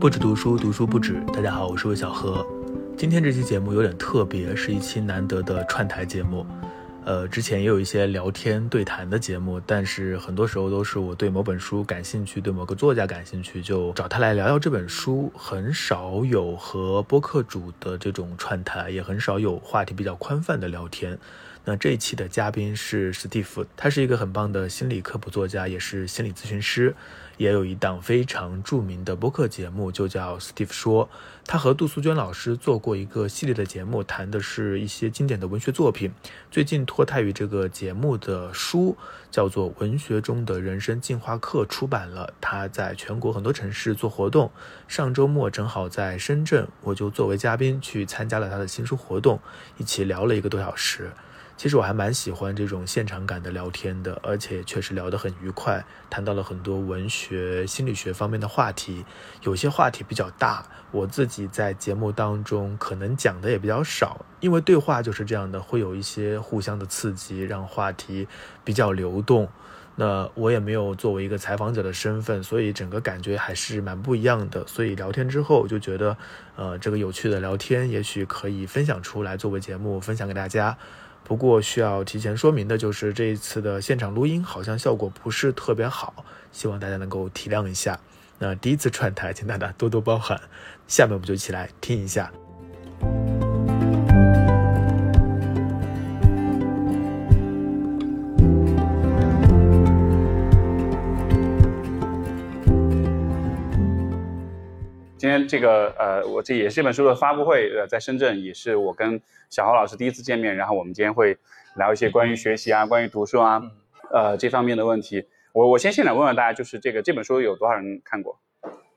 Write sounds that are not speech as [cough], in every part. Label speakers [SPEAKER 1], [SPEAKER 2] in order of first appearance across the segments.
[SPEAKER 1] 不止读书，读书不止。大家好，我是魏小何。今天这期节目有点特别，是一期难得的串台节目。呃，之前也有一些聊天对谈的节目，但是很多时候都是我对某本书感兴趣，对某个作家感兴趣，就找他来聊聊这本书，很少有和播客主的这种串台，也很少有话题比较宽泛的聊天。那这一期的嘉宾是史蒂夫，他是一个很棒的心理科普作家，也是心理咨询师。也有一档非常著名的播客节目，就叫 Steve 说。他和杜素娟老师做过一个系列的节目，谈的是一些经典的文学作品。最近郭泰宇这个节目的书叫做《文学中的人生进化课》出版了。他在全国很多城市做活动，上周末正好在深圳，我就作为嘉宾去参加了他的新书活动，一起聊了一个多小时。其实我还蛮喜欢这种现场感的聊天的，而且确实聊得很愉快，谈到了很多文学、心理学方面的话题。有些话题比较大，我自己在节目当中可能讲的也比较少，因为对话就是这样的，会有一些互相的刺激，让话题比较流动。那我也没有作为一个采访者的身份，所以整个感觉还是蛮不一样的。所以聊天之后就觉得，呃，这个有趣的聊天也许可以分享出来，作为节目分享给大家。不过需要提前说明的就是，这一次的现场录音好像效果不是特别好，希望大家能够体谅一下。那第一次串台，请大家多多包涵。下面我们就一起来听一下。
[SPEAKER 2] 今天这个呃，我这也是这本书的发布会，呃，在深圳也是我跟小豪老师第一次见面，然后我们今天会聊一些关于学习啊、关于读书啊，呃这方面的问题。我我先现场问问大家，就是这个这本书有多少人看过？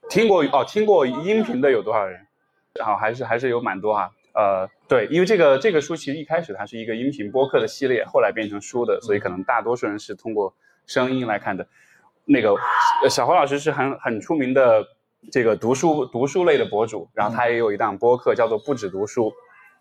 [SPEAKER 2] 听过哦，听过音频的有多少人？好，还是还是有蛮多哈。呃，对，因为这个这个书其实一开始它是一个音频播客的系列，后来变成书的，所以可能大多数人是通过声音来看的。那个小豪老师是很很出名的。这个读书读书类的博主，然后他也有一档播客叫做不止读书，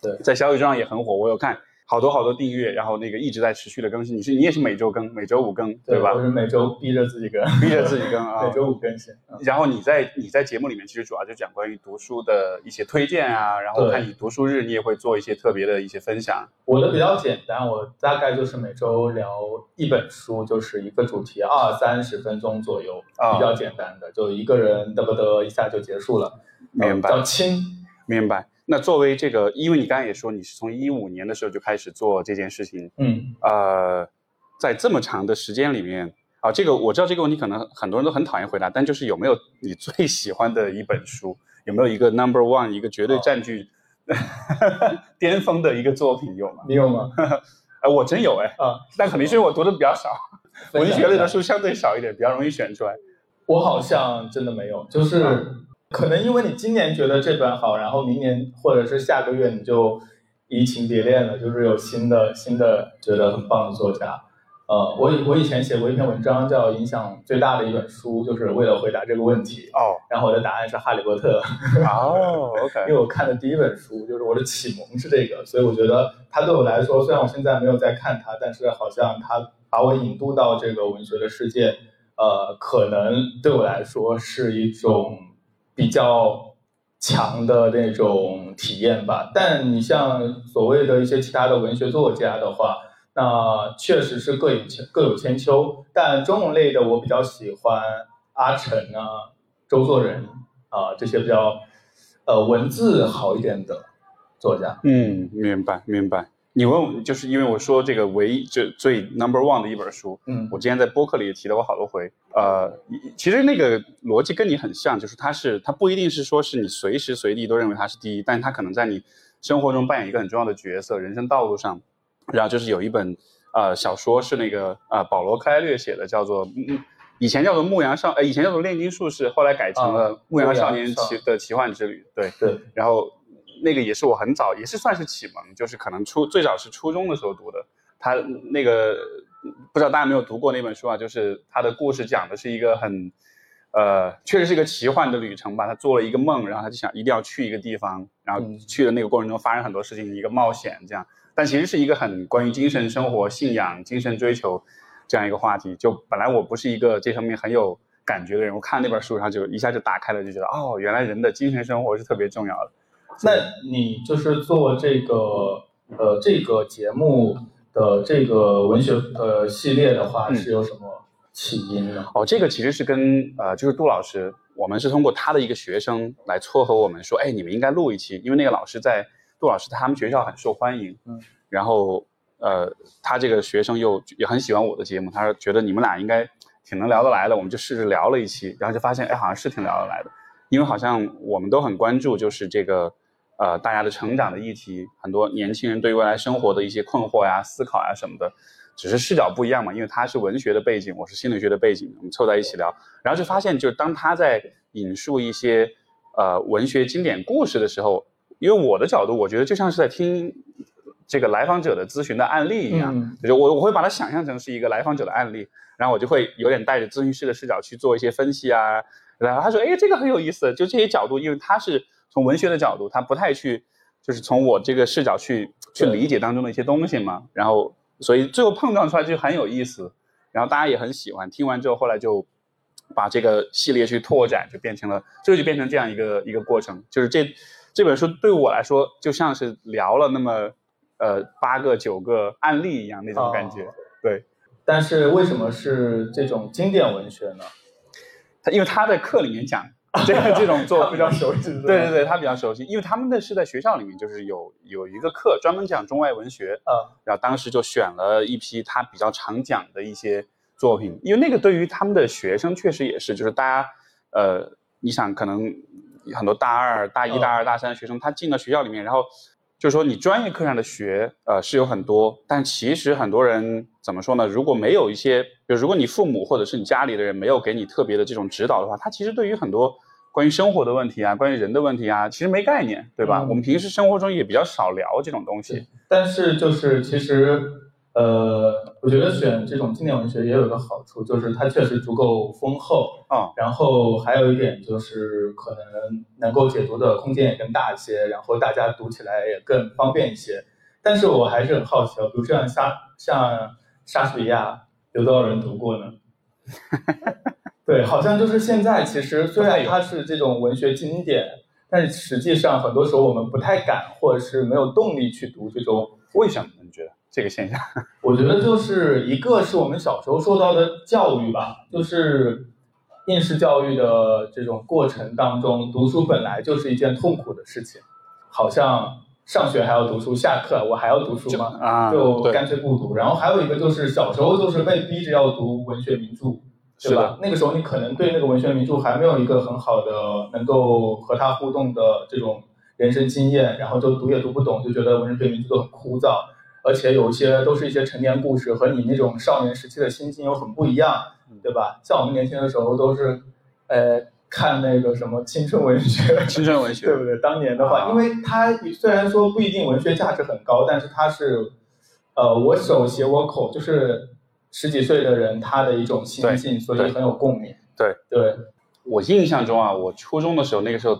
[SPEAKER 3] 对，
[SPEAKER 2] 在小宇宙上也很火，我有看。好多好多订阅，然后那个一直在持续的更新。你是你也是每周更，每周五更，对吧？
[SPEAKER 3] 我是每周逼着自己更，
[SPEAKER 2] 逼着自己更啊，[laughs]
[SPEAKER 3] 每周五更新。
[SPEAKER 2] 然后你在你在节目里面其实主要就讲关于读书的一些推荐啊，然后看你读书日你也会做一些特别的一些分享。
[SPEAKER 3] 我的比较简单，我大概就是每周聊一本书，就是一个主题，二三十分钟左右，比较简单的，就一个人嘚不嘚一下就结束了，
[SPEAKER 2] 明白？
[SPEAKER 3] 比较轻，
[SPEAKER 2] 明白。那作为这个，因为你刚才也说你是从一五年的时候就开始做这件事情，
[SPEAKER 3] 嗯，
[SPEAKER 2] 呃，在这么长的时间里面啊，这个我知道这个问题可能很多人都很讨厌回答，但就是有没有你最喜欢的一本书？有没有一个 number one 一个绝对占据 [laughs] 巅峰的一个作品有吗？
[SPEAKER 3] 你有吗？
[SPEAKER 2] 哎，[laughs] 我真有哎
[SPEAKER 3] 啊，
[SPEAKER 2] 但肯定是因为我读的比较少，文学类的书相对少一点，比较容易选出来。
[SPEAKER 3] 我好像真的没有，就是。可能因为你今年觉得这本好，然后明年或者是下个月你就移情别恋了，就是有新的新的觉得很棒的作家。呃，我我以前写过一篇文章，叫影响最大的一本书，就是为了回答这个问题。
[SPEAKER 2] 哦，
[SPEAKER 3] 然后我的答案是《哈利波特》。
[SPEAKER 2] 哦，OK。[laughs]
[SPEAKER 3] 因为我看的第一本书就是我的启蒙是这个，所以我觉得它对我来说，虽然我现在没有在看它，但是好像它把我引渡到这个文学的世界，呃，可能对我来说是一种。比较强的那种体验吧，但你像所谓的一些其他的文学作家的话，那确实是各有千各有千秋。但中文类的我比较喜欢阿城啊、周作人啊这些比较呃文字好一点的作家。
[SPEAKER 2] 嗯，明白明白。你问我，就是因为我说这个唯一就最 number one 的一本书，
[SPEAKER 3] 嗯，
[SPEAKER 2] 我之前在播客里也提到过好多回，呃，其实那个逻辑跟你很像，就是它是它不一定是说是你随时随地都认为它是第一，但是它可能在你生活中扮演一个很重要的角色，人生道路上。然后就是有一本呃小说是那个呃保罗克莱略写的，叫做以前叫做牧羊少，呃以前叫做炼金术士，后来改成了牧羊少年奇的奇幻之旅，对
[SPEAKER 3] 对，
[SPEAKER 2] 然后。那个也是我很早，也是算是启蒙，就是可能初最早是初中的时候读的。他那个不知道大家有没有读过那本书啊？就是他的故事讲的是一个很，呃，确实是一个奇幻的旅程吧。他做了一个梦，然后他就想一定要去一个地方，然后去的那个过程中发生很多事情，一个冒险这样。但其实是一个很关于精神生活、信仰、精神追求这样一个话题。就本来我不是一个这方面很有感觉的人，我看那本书，然后就一下就打开了，就觉得哦，原来人的精神生活是特别重要的。
[SPEAKER 3] 那你就是做这个呃这个节目的这个文学呃系列的话，是有什么起因呢？
[SPEAKER 2] 哦，这个其实是跟呃就是杜老师，我们是通过他的一个学生来撮合我们说，哎，你们应该录一期，因为那个老师在杜老师他们学校很受欢迎，嗯，然后呃他这个学生又也很喜欢我的节目，他说觉得你们俩应该挺能聊得来的，我们就试着聊了一期，然后就发现哎好像是挺聊得来的，因为好像我们都很关注就是这个。呃，大家的成长的议题，很多年轻人对未来生活的一些困惑呀、思考呀什么的，只是视角不一样嘛。因为他是文学的背景，我是心理学的背景，我们凑在一起聊，然后就发现，就是当他在引述一些呃文学经典故事的时候，因为我的角度，我觉得就像是在听这个来访者的咨询的案例一样，就是我我会把它想象成是一个来访者的案例，然后我就会有点带着咨询师的视角去做一些分析啊。然后他说，哎，这个很有意思，就这些角度，因为他是。从文学的角度，他不太去，就是从我这个视角去去理解当中的一些东西嘛。然后，所以最后碰撞出来就很有意思，然后大家也很喜欢。听完之后，后来就把这个系列去拓展，就变成了，最后就变成这样一个一个过程。就是这这本书对我来说，就像是聊了那么呃八个九个案例一样那种感觉。对。
[SPEAKER 3] 但是为什么是这种经典文学呢？
[SPEAKER 2] 他因为他在课里面讲。[laughs] 这个这种做
[SPEAKER 3] 比较熟悉，
[SPEAKER 2] 对对对，他比较熟悉，因为他们的是在学校里面，就是有有一个课专门讲中外文学，
[SPEAKER 3] 嗯，
[SPEAKER 2] 然后当时就选了一批他比较常讲的一些作品，因为那个对于他们的学生确实也是，就是大家，呃，你想可能很多大二、大一、大二、大三的学生，他进到学校里面，然后就是说你专业课上的学，呃，是有很多，但其实很多人怎么说呢？如果没有一些。就如果你父母或者是你家里的人没有给你特别的这种指导的话，他其实对于很多关于生活的问题啊，关于人的问题啊，其实没概念，对吧？我们平时生活中也比较少聊这种东西。
[SPEAKER 3] 但是就是其实，呃，我觉得选这种经典文学也有一个好处，就是它确实足够丰厚
[SPEAKER 2] 啊。
[SPEAKER 3] 然后还有一点就是可能能够解读的空间也更大一些，然后大家读起来也更方便一些。但是我还是很好奇啊，比如像莎像莎士比亚。有多少人读过呢？[laughs] 对，好像就是现在。其实虽然它是这种文学经典，但是实际上很多时候我们不太敢，或者是没有动力去读这种。
[SPEAKER 2] 为什么？这个现象？[laughs]
[SPEAKER 3] 我觉得就是一个是我们小时候受到的教育吧，就是应试教育的这种过程当中，读书本来就是一件痛苦的事情，好像。上学还要读书，下课我还要读书吗？
[SPEAKER 2] 啊，
[SPEAKER 3] 就干脆不读。然后还有一个就是小时候就是被逼着要读文学名著，对吧？那个时候你可能对那个文学名著还没有一个很好的能够和他互动的这种人生经验，然后就读也读不懂，就觉得文学名著都很枯燥，而且有一些都是一些成年故事，和你那种少年时期的心境又很不一样，对吧？像我们年轻的时候都是，呃。看那个什么青春文学，[laughs]
[SPEAKER 2] 青春文学
[SPEAKER 3] 对不对？当年的话，因为它虽然说不一定文学价值很高，但是它是，呃，我手写我口，就是十几岁的人他的一种心境，所以很有共鸣。
[SPEAKER 2] 对
[SPEAKER 3] 对，
[SPEAKER 2] 我印象中啊，我初中的时候，那个时候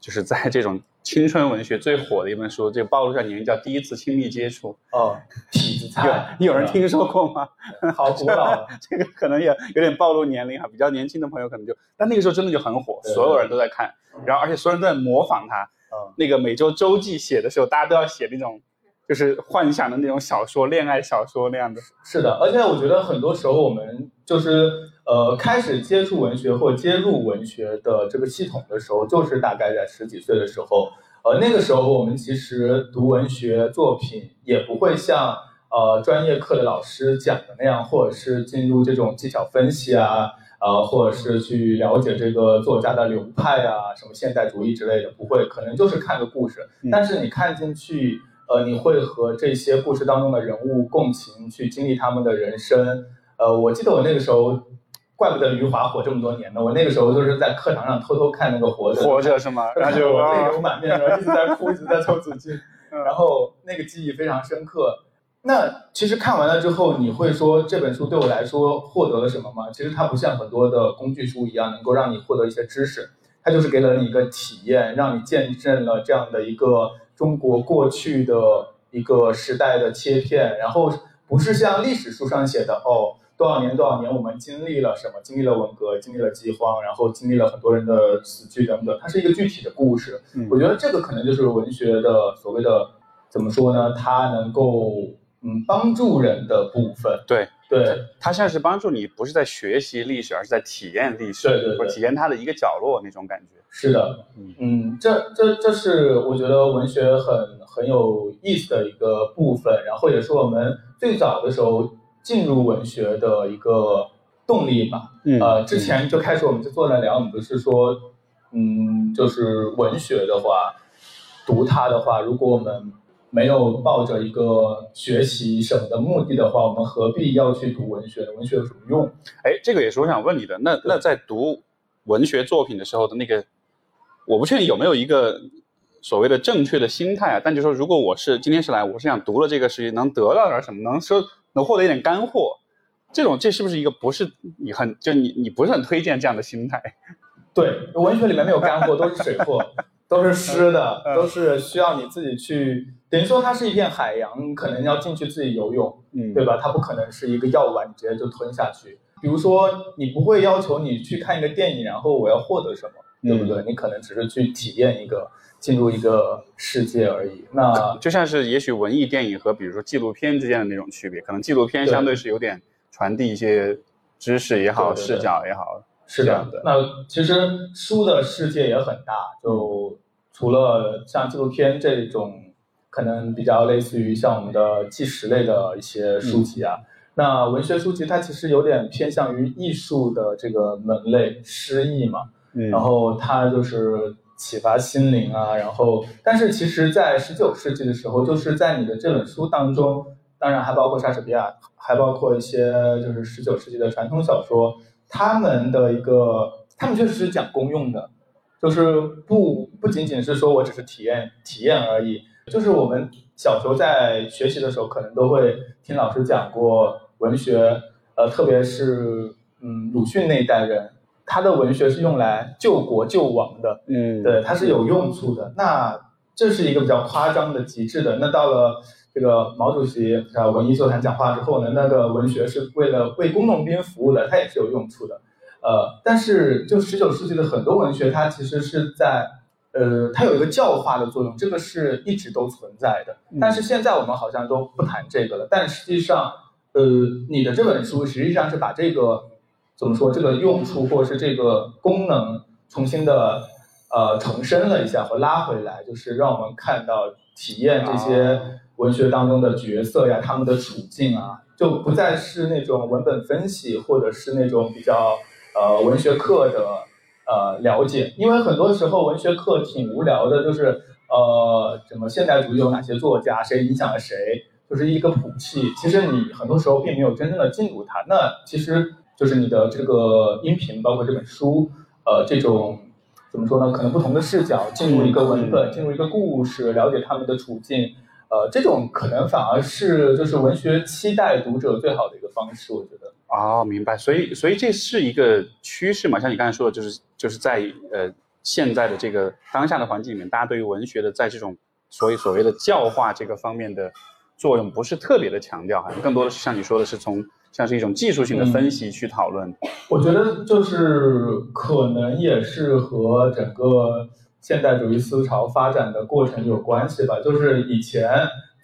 [SPEAKER 2] 就是在这种。青春文学最火的一本书，就暴露下年龄叫《第一次亲密接触》
[SPEAKER 3] 哦，痞子菜，
[SPEAKER 2] 有人听说过吗？
[SPEAKER 3] 好古老，[laughs]
[SPEAKER 2] 这个可能也有点暴露年龄哈，比较年轻的朋友可能就，但那个时候真的就很火，所有人都在看，然后而且所有人都在模仿他。那个每周周记写的时候，大家都要写那种，就是幻想的那种小说，恋爱小说那样的。
[SPEAKER 3] 是的，而且我觉得很多时候我们就是。呃，开始接触文学或接入文学的这个系统的时候，就是大概在十几岁的时候。呃，那个时候我们其实读文学作品也不会像呃专业课的老师讲的那样，或者是进入这种技巧分析啊，呃，或者是去了解这个作家的流派啊，什么现代主义之类的，不会，可能就是看个故事。但是你看进去，呃，你会和这些故事当中的人物共情，去经历他们的人生。呃，我记得我那个时候。怪不得余华火这么多年呢！我那个时候就是在课堂上偷偷看那个《活着》，
[SPEAKER 2] 活着是吗？[laughs]
[SPEAKER 3] 然后就泪流满面，然后一直在哭，一直在抽纸巾，然后那个记忆非常深刻。那其实看完了之后，你会说这本书对我来说获得了什么吗？其实它不像很多的工具书一样，能够让你获得一些知识，它就是给了你一个体验，让你见证了这样的一个中国过去的一个时代的切片，然后不是像历史书上写的哦。多少年多少年我们经历了什么，经历了文革，经历了饥荒，然后经历了很多人的死去等等，它是一个具体的故事。
[SPEAKER 2] 嗯
[SPEAKER 3] 我觉得这个可能就是文学的所谓的怎么说呢？它能够嗯帮助人的部分。
[SPEAKER 2] 对
[SPEAKER 3] 对
[SPEAKER 2] 它像是帮助你不是在学习历史，而是在体验历史，
[SPEAKER 3] 对对对
[SPEAKER 2] 或者体验它的一个角落那种感觉。
[SPEAKER 3] 是的，
[SPEAKER 2] 嗯
[SPEAKER 3] 嗯，这这这是我觉得文学很很有意思的一个部分，然后也是我们最早的时候进入文学的一个动力吧。
[SPEAKER 2] 嗯
[SPEAKER 3] 呃，之前就开始我们就坐在聊，我们不是说，嗯，就是文学的话，读它的话，如果我们没有抱着一个学习什么的目的的话，我们何必要去读文学呢？文学有什么用？
[SPEAKER 2] 哎，这个也是我想问你的。那那在读文学作品的时候的那个，我不确定有没有一个所谓的正确的心态啊。但就说，如果我是今天是来，我是想读了这个事情，能得到点什么，能说能获得一点干货，这种这是不是一个不是你很就你你不是很推荐这样的心态？[laughs]
[SPEAKER 3] 对，文学里面没有干货，都是水货，[laughs] 都是湿的，
[SPEAKER 2] 嗯
[SPEAKER 3] 都是需要你自己去，等于说它是一片海洋，你可能要进去自己游泳，
[SPEAKER 2] 嗯
[SPEAKER 3] 对吧？它不可能是一个药丸，你直接就吞下去。比如说，你不会要求你去看一个电影，然后我要获得什么，对不对？你可能只是去体验一个，进入一个世界而已。那
[SPEAKER 2] 就像是也许文艺电影和比如说纪录片之间的那种区别，可能纪录片相对是有点传递一些知识也好，
[SPEAKER 3] 对对对
[SPEAKER 2] 视角也好。
[SPEAKER 3] 是
[SPEAKER 2] 这样的。
[SPEAKER 3] 的那其实书的世界也很大，就除了像纪录片这种，可能比较类似于像我们的纪实类的一些书籍啊。那文学书籍它其实有点偏向于艺术的这个门类，诗意嘛。
[SPEAKER 2] 嗯。
[SPEAKER 3] 然后它就是启发心灵啊，然后但是其实，在十九世纪的时候，就是在你的这本书当中，当然还包括莎士比亚，还包括一些就是十九世纪的传统小说，他们的一个，他们确实是讲公用的，就是不不仅仅是说我只是体验体验而已，就是我们小时候在学习的时候，可能都会听老师讲过文学，呃，特别是嗯鲁迅那一代人，他的文学是用来救国救亡的，
[SPEAKER 2] 嗯，
[SPEAKER 3] 对，它是有用处的。那这是一个比较夸张的极致的。那到了这个毛主席啊文艺座谈讲话之后呢，那个文学是为了为工农兵服务的，它也是有用处的。呃，但是就十九世纪的很多文学，它其实是在呃，它有一个教化的作用，这个是一直都存在的。但是现在我们好像都不谈这个了。但实际上，呃，你的这本书实际上是把这个怎么说这个用处或者是这个功能重新的呃重申了一下或拉回来，就是让我们看到体验这些文学当中的角色呀，他们的处境啊，就不再是那种文本分析或者是那种比较呃文学课的呃了解，因为很多时候文学课挺无聊的，就是呃什么现代主义有哪些作家，谁影响了谁，就是一个谱系。其实你很多时候并没有真正的进入它，那其实就是你的这个音频，包括这本书，呃，这种怎么说呢？可能不同的视角进入一个文本，进入一个故事，了解他们的处境，呃，这种可能反而是就是文学期待读者最好的一个方式，我觉得。
[SPEAKER 2] 哦，明白。所以，所以这是一个趋势嘛？像你刚才说的，就是就是在呃现在的这个当下的环境里面，大家对于文学的在这种所以所谓的教化这个方面的作用不是特别的强调，好像更多的是像你说的是从像是一种技术性的分析去讨论。
[SPEAKER 3] 我觉得就是可能也是和整个现代主义思潮发展的过程有关系吧。就是以前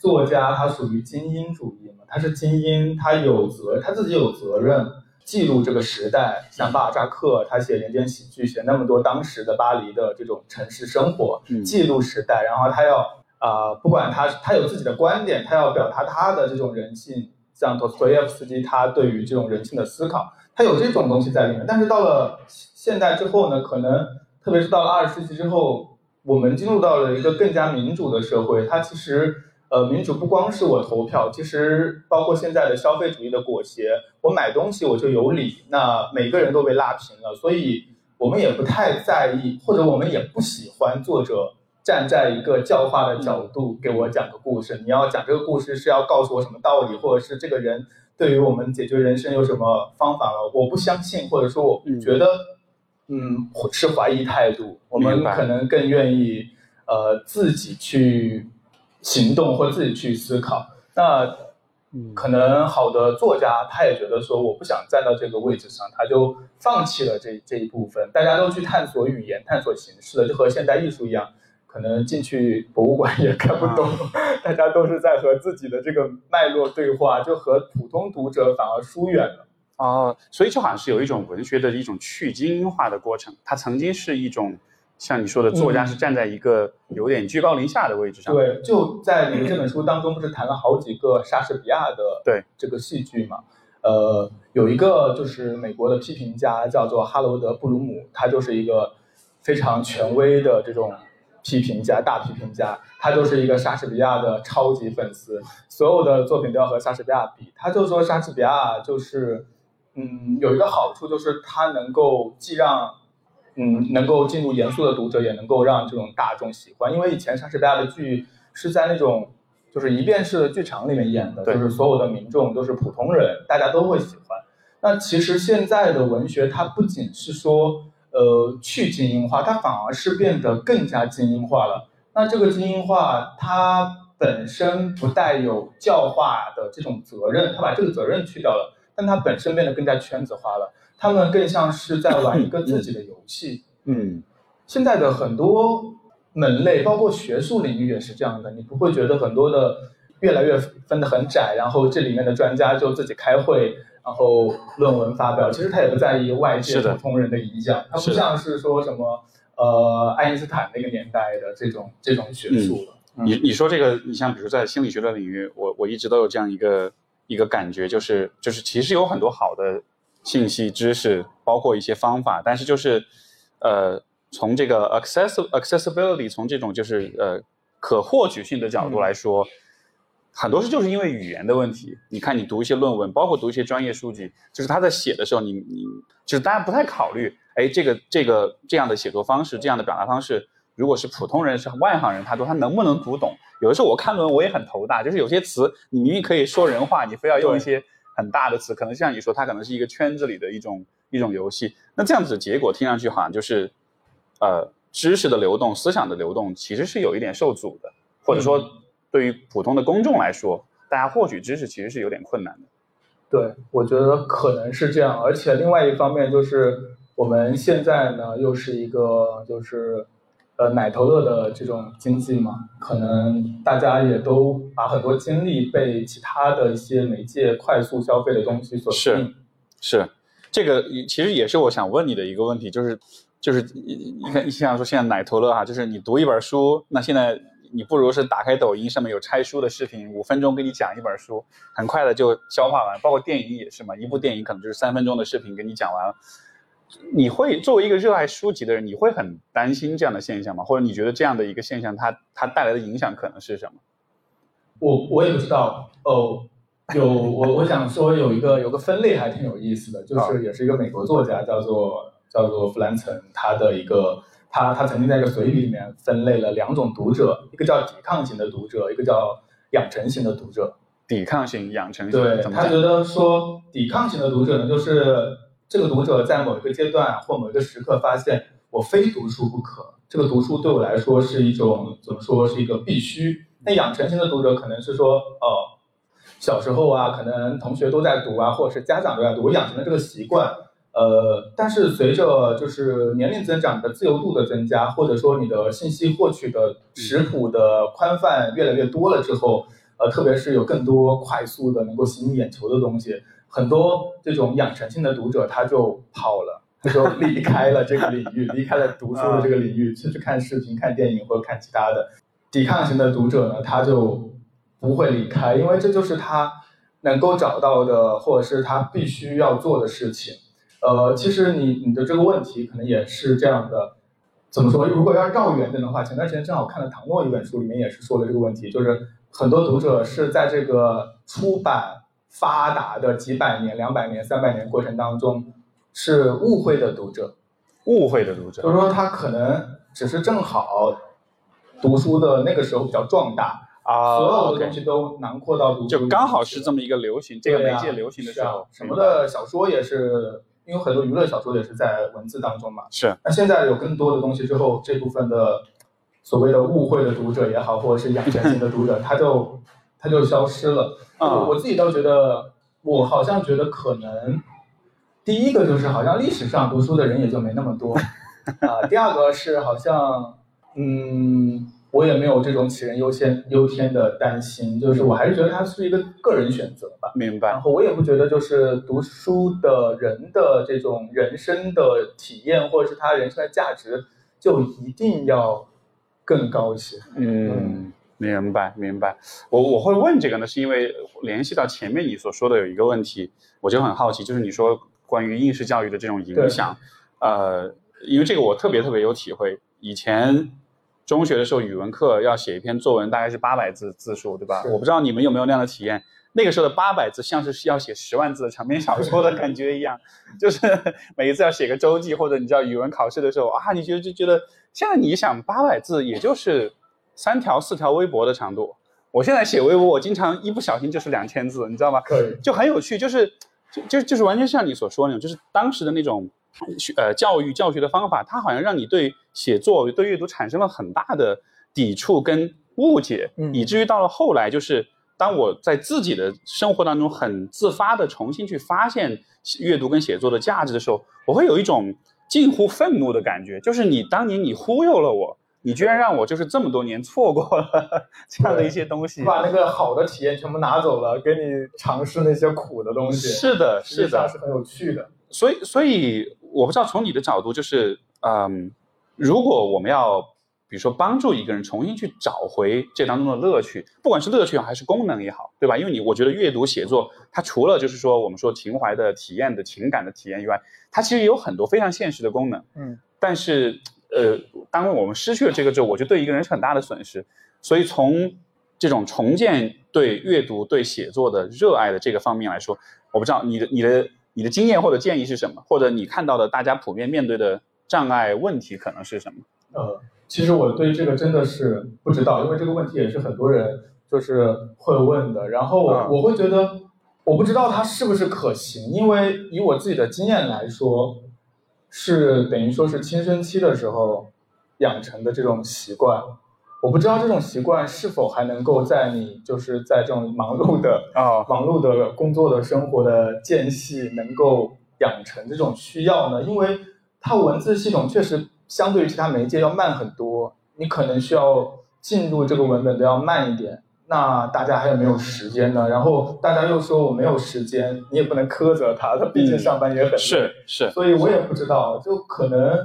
[SPEAKER 3] 作家他属于精英主义嘛，他是精英，他有责，他自己有责任记录这个时代。像巴尔扎克，他写人间喜剧，写那么多当时的巴黎的这种城市生活，
[SPEAKER 2] 嗯
[SPEAKER 3] 记录时代，然后他要啊、不管他他有自己的观点，他要表达他的这种人性。像陀思妥耶夫斯基，他对于这种人性的思考，他有这种东西在里面。但是到了现代之后呢，可能特别是到了二十世纪之后，我们进入到了一个更加民主的社会。它其实呃，民主不光是我投票，其实包括现在的消费主义的裹挟，我买东西我就有理，那每个人都被拉平了，所以我们也不太在意，或者我们也不喜欢作者。站在一个教化的角度给我讲个故事，你要讲这个故事是要告诉我什么道理，或者是这个人对于我们解决人生有什么方法了？我不相信，或者说我觉得，嗯，是怀疑态度。我们可能更愿意呃自己去行动或自己去思考。那
[SPEAKER 2] 嗯
[SPEAKER 3] 可能好的作家他也觉得说我不想站到这个位置上，他就放弃了这这一部分。大家都去探索语言、探索形式了，就和现代艺术一样，可能进去博物馆也看不懂，[laughs] 大家都是在和自己的这个脉络对话，就和普通读者反而疏远了。
[SPEAKER 2] 哦，所以就好像是有一种文学的一种去精英化的过程，它曾经是一种像你说的，作家
[SPEAKER 3] 嗯
[SPEAKER 2] 是站在一个有点居高临下的位置上。
[SPEAKER 3] 对，就在你的这本书当中，不是谈了好几个莎士比亚的
[SPEAKER 2] 对
[SPEAKER 3] 这个戏剧嘛？呃，有一个就是美国的批评家叫做哈罗德·布鲁姆，他就是一个非常权威的这种批评家、大批评家，他就是一个莎士比亚的超级粉丝，所有的作品都要和莎士比亚比。他就说莎士比亚就是，嗯，有一个好处就是他能够既让嗯，能够进入严肃的读者，也能够让这种大众喜欢。因为以前莎士比亚的剧是在那种就是一遍式的剧场里面演的，就是所有的民众都是普通人，大家都会喜欢。那其实现在的文学，它不仅是说呃去精英化，它反而是变得更加精英化了。那这个精英化，它本身不带有教化的这种责任，它把这个责任去掉了，但它本身变得更加圈子化了。他们更像是在玩一个自己的游戏。
[SPEAKER 2] 嗯，
[SPEAKER 3] 现在的很多门类，包括学术领域也是这样的，你不会觉得很多的越来越分得很窄，然后这里面的专家就自己开会，然后论文发表，其实他也不在意外界
[SPEAKER 2] 的
[SPEAKER 3] 普通人的影响，他不像是说什么呃爱因斯坦那个年代的这种这种学术了。
[SPEAKER 2] 你你说这个，你像比如在心理学的领域，我我一直都有这样一个一个感觉，就是就是其实有很多好的信息知识，包括一些方法，但是就是呃从这个 access accessibility 从这种就是呃可获取性的角度来说。很多是就是因为语言的问题，你看你读一些论文，包括读一些专业书籍，就是他在写的时候，你你就是大家不太考虑，哎，这个这个这样的写作方式，这样的表达方式，如果是普通人是外行人，他读他能不能读懂？有的时候我看论文我也很头大，就是有些词你明明可以说人话，你非要用一些很大的词，可能像你说，它可能是一个圈子里的一种一种游戏。那这样子的结果听上去好像就是，呃，知识的流动、思想的流动其实是有一点受阻的，或者说对于普通的公众来说，大家获取知识其实是有点困难的。
[SPEAKER 3] 对，我觉得可能是这样，而且另外一方面就是我们现在呢又是一个就是呃奶头乐的这种经济嘛，可能大家也都把很多精力被其他的一些媒介快速消费的东西所吸
[SPEAKER 2] 是
[SPEAKER 3] 引。
[SPEAKER 2] 是，这个其实也是我想问你的一个问题，就是就是你你看，你想说现在奶头乐哈，就是你读一本书，那现在你不如是打开抖音上面有拆书的视频，五分钟给你讲一本书，很快的就消化完。包括电影也是嘛，一部电影可能就是三分钟的视频给你讲完了。你会作为一个热爱书籍的人，你会很担心这样的现象吗？或者你觉得这样的一个现象它，它带来的影响可能是什么？
[SPEAKER 3] 我我也不知道哦，有我我想说有一个有个分类还挺有意思的，就是也是一个美国作家叫做叫做弗兰岑，他的一个他他曾经在一个随笔里面分类了两种读者，一个叫抵抗型的读者，一个叫养成型的读者。
[SPEAKER 2] 抵抗型、养成型，
[SPEAKER 3] 对？他觉得说抵抗型的读者呢，就是这个读者在某一个阶段或某一个时刻发现我非读书不可，这个读书对我来说是一种怎么说是一个必须。那养成型的读者可能是说哦，小时候啊，可能同学都在读啊，或者是家长都在读，我养成了这个习惯。呃，但是随着就是年龄增长的自由度的增加，或者说你的信息获取的食谱的宽泛越来越多了之后，呃，特别是有更多快速的能够吸引眼球的东西，很多这种养成性的读者他就跑了，他就离开了这个领域，离开了读书的这个领域，去去看视频、看电影或者看其他的。抵抗型的读者呢，他就不会离开，因为这就是他能够找到的，或者是他必须要做的事情。呃，其实你你的这个问题可能也是这样的，怎么说？如果要绕远点的话，前段时间正好看了唐诺一本书，里面也是说了这个问题，就是很多读者是在这个出版发达的几百年、两百年、三百年过程当中是误会的读者，
[SPEAKER 2] 误会的读者。
[SPEAKER 3] 就是说他可能只是正好读书的那个时候比较壮大，
[SPEAKER 2] 啊
[SPEAKER 3] 所有的东西都囊括到读书里面去了，
[SPEAKER 2] 就刚好是这么一个流行，这个媒介流行的时候，
[SPEAKER 3] 什么的小说也是，因为很多娱乐小说也是在文字当中嘛。
[SPEAKER 2] 是
[SPEAKER 3] 那现在有更多的东西之后，这部分的所谓的误会的读者也好，或者是养成型的读者，他就他就消失了。我我自己倒觉得，我好像觉得可能，第一个就是好像历史上读书的人也就没那么多，[laughs] 啊，第二个是好像，嗯。我也没有这种杞人忧先忧天的担心，就是我还是觉得它是一个个人选择吧。
[SPEAKER 2] 明白。
[SPEAKER 3] 然后我也不觉得就是读书的人的这种人生的体验，或者是他人生的价值，就一定要更高一些。
[SPEAKER 2] 嗯，明白明白。我我会问这个呢，是因为联系到前面你所说的有一个问题，我就很好奇，就是你说关于应试教育的这种影响，呃，因为这个我特别特别有体会，以前。中学的时候，语文课要写一篇作文，大概是八百字字数，对吧？我不知道你们有没有那样的体验。那个时候的八百字，像是要写十万字的长篇小说的感觉一样，[laughs] 就是 [laughs] 每一次要写个周记，或者你知道语文考试的时候啊，你觉得就觉得，现在你想八百字，也就是三条四条微博的长度。我现在写微博，我经常一不小心就是两千字，你知道吗？就很有趣，就是就就就是完全像你所说那种，就是当时的那种。学呃教育教学的方法，它好像让你对写作、对阅读产生了很大的抵触跟误解，嗯。以至于到了后来，就是当我在自己的生活当中很自发的重新去发现阅读跟写作的价值的时候，我会有一种近乎愤怒的感觉，就是你当年你忽悠了我，你居然让我就是这么多年错过了 [laughs] 这样的一些东西，
[SPEAKER 3] 把那个好的体验全部拿走了，给你尝试那些苦的东西，
[SPEAKER 2] 是的，是的，
[SPEAKER 3] 是很有趣的，
[SPEAKER 2] 所以，所以。我不知道从你的角度，就是嗯，如果我们要，比如说帮助一个人重新去找回这当中的乐趣，不管是乐趣还是功能也好，对吧？因为你我觉得阅读写作，它除了就是说我们说情怀的体验的情感的体验以外，它其实有很多非常现实的功能。
[SPEAKER 3] 嗯。
[SPEAKER 2] 但是呃，当我们失去了这个之后，我觉得对一个人是很大的损失。所以从这种重建对阅读、对写作的热爱的这个方面来说，我不知道你的你的。你的经验或者建议是什么？或者你看到的大家普遍面对的障碍问题可能是什么？
[SPEAKER 3] 呃，其实我对这个真的是不知道，因为这个问题也是很多人就是会问的。然后我我会觉得，我不知道它是不是可行，因为以我自己的经验来说，是等于说是青春期的时候养成的这种习惯。我不知道这种习惯是否还能够在你就是在这种忙碌的
[SPEAKER 2] 啊 [laughs]
[SPEAKER 3] 忙碌的工作的生活的间隙能够养成这种需要呢？因为它文字系统确实相对于其他媒介要慢很多，你可能需要进入这个文本都要慢一点。那大家还有没有时间呢？然后大家又说我没有时间，你也不能苛责他，他毕竟上班也很累。
[SPEAKER 2] 是是，
[SPEAKER 3] 所以我也不知道，就可能。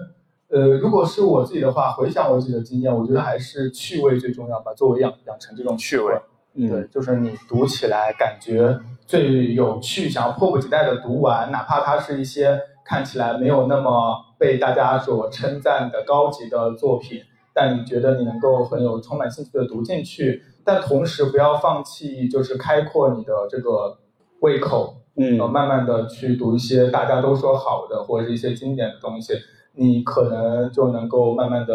[SPEAKER 3] 呃，如果是我自己的话，回想我自己的经验，我觉得还是趣味最重要吧。作为养养成这种
[SPEAKER 2] 趣味，
[SPEAKER 3] 嗯，对，就是你读起来感觉最有趣，想要迫不及待的读完，哪怕它是一些看起来没有那么被大家所称赞的高级的作品，但你觉得你能够很有充满兴趣的读进去，但同时不要放弃，就是开阔你的这个胃口，
[SPEAKER 2] 嗯，
[SPEAKER 3] 慢慢的去读一些大家都说好的或者是一些经典的东西。你可能就能够慢慢的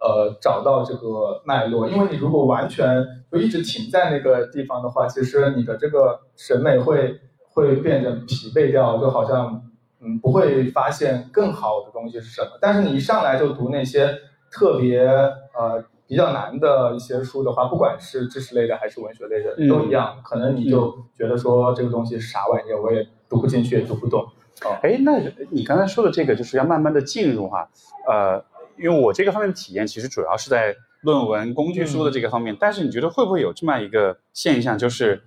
[SPEAKER 3] 呃找到这个脉络，因为你如果完全就一直停在那个地方的话，其实你的这个审美会会变得疲惫掉，就好像嗯不会发现更好的东西是什么。但是你一上来就读那些特别呃比较难的一些书的话，不管是知识类的还是文学类的都一样，可能你就觉得说这个东西是啥玩意儿，我也读不进去，也读不懂。
[SPEAKER 2] 哎，那你刚才说的这个就是要慢慢的进入哈，呃，因为我这个方面的体验其实主要是在论文工具书的这个方面，但是你觉得会不会有这么一个现象，就是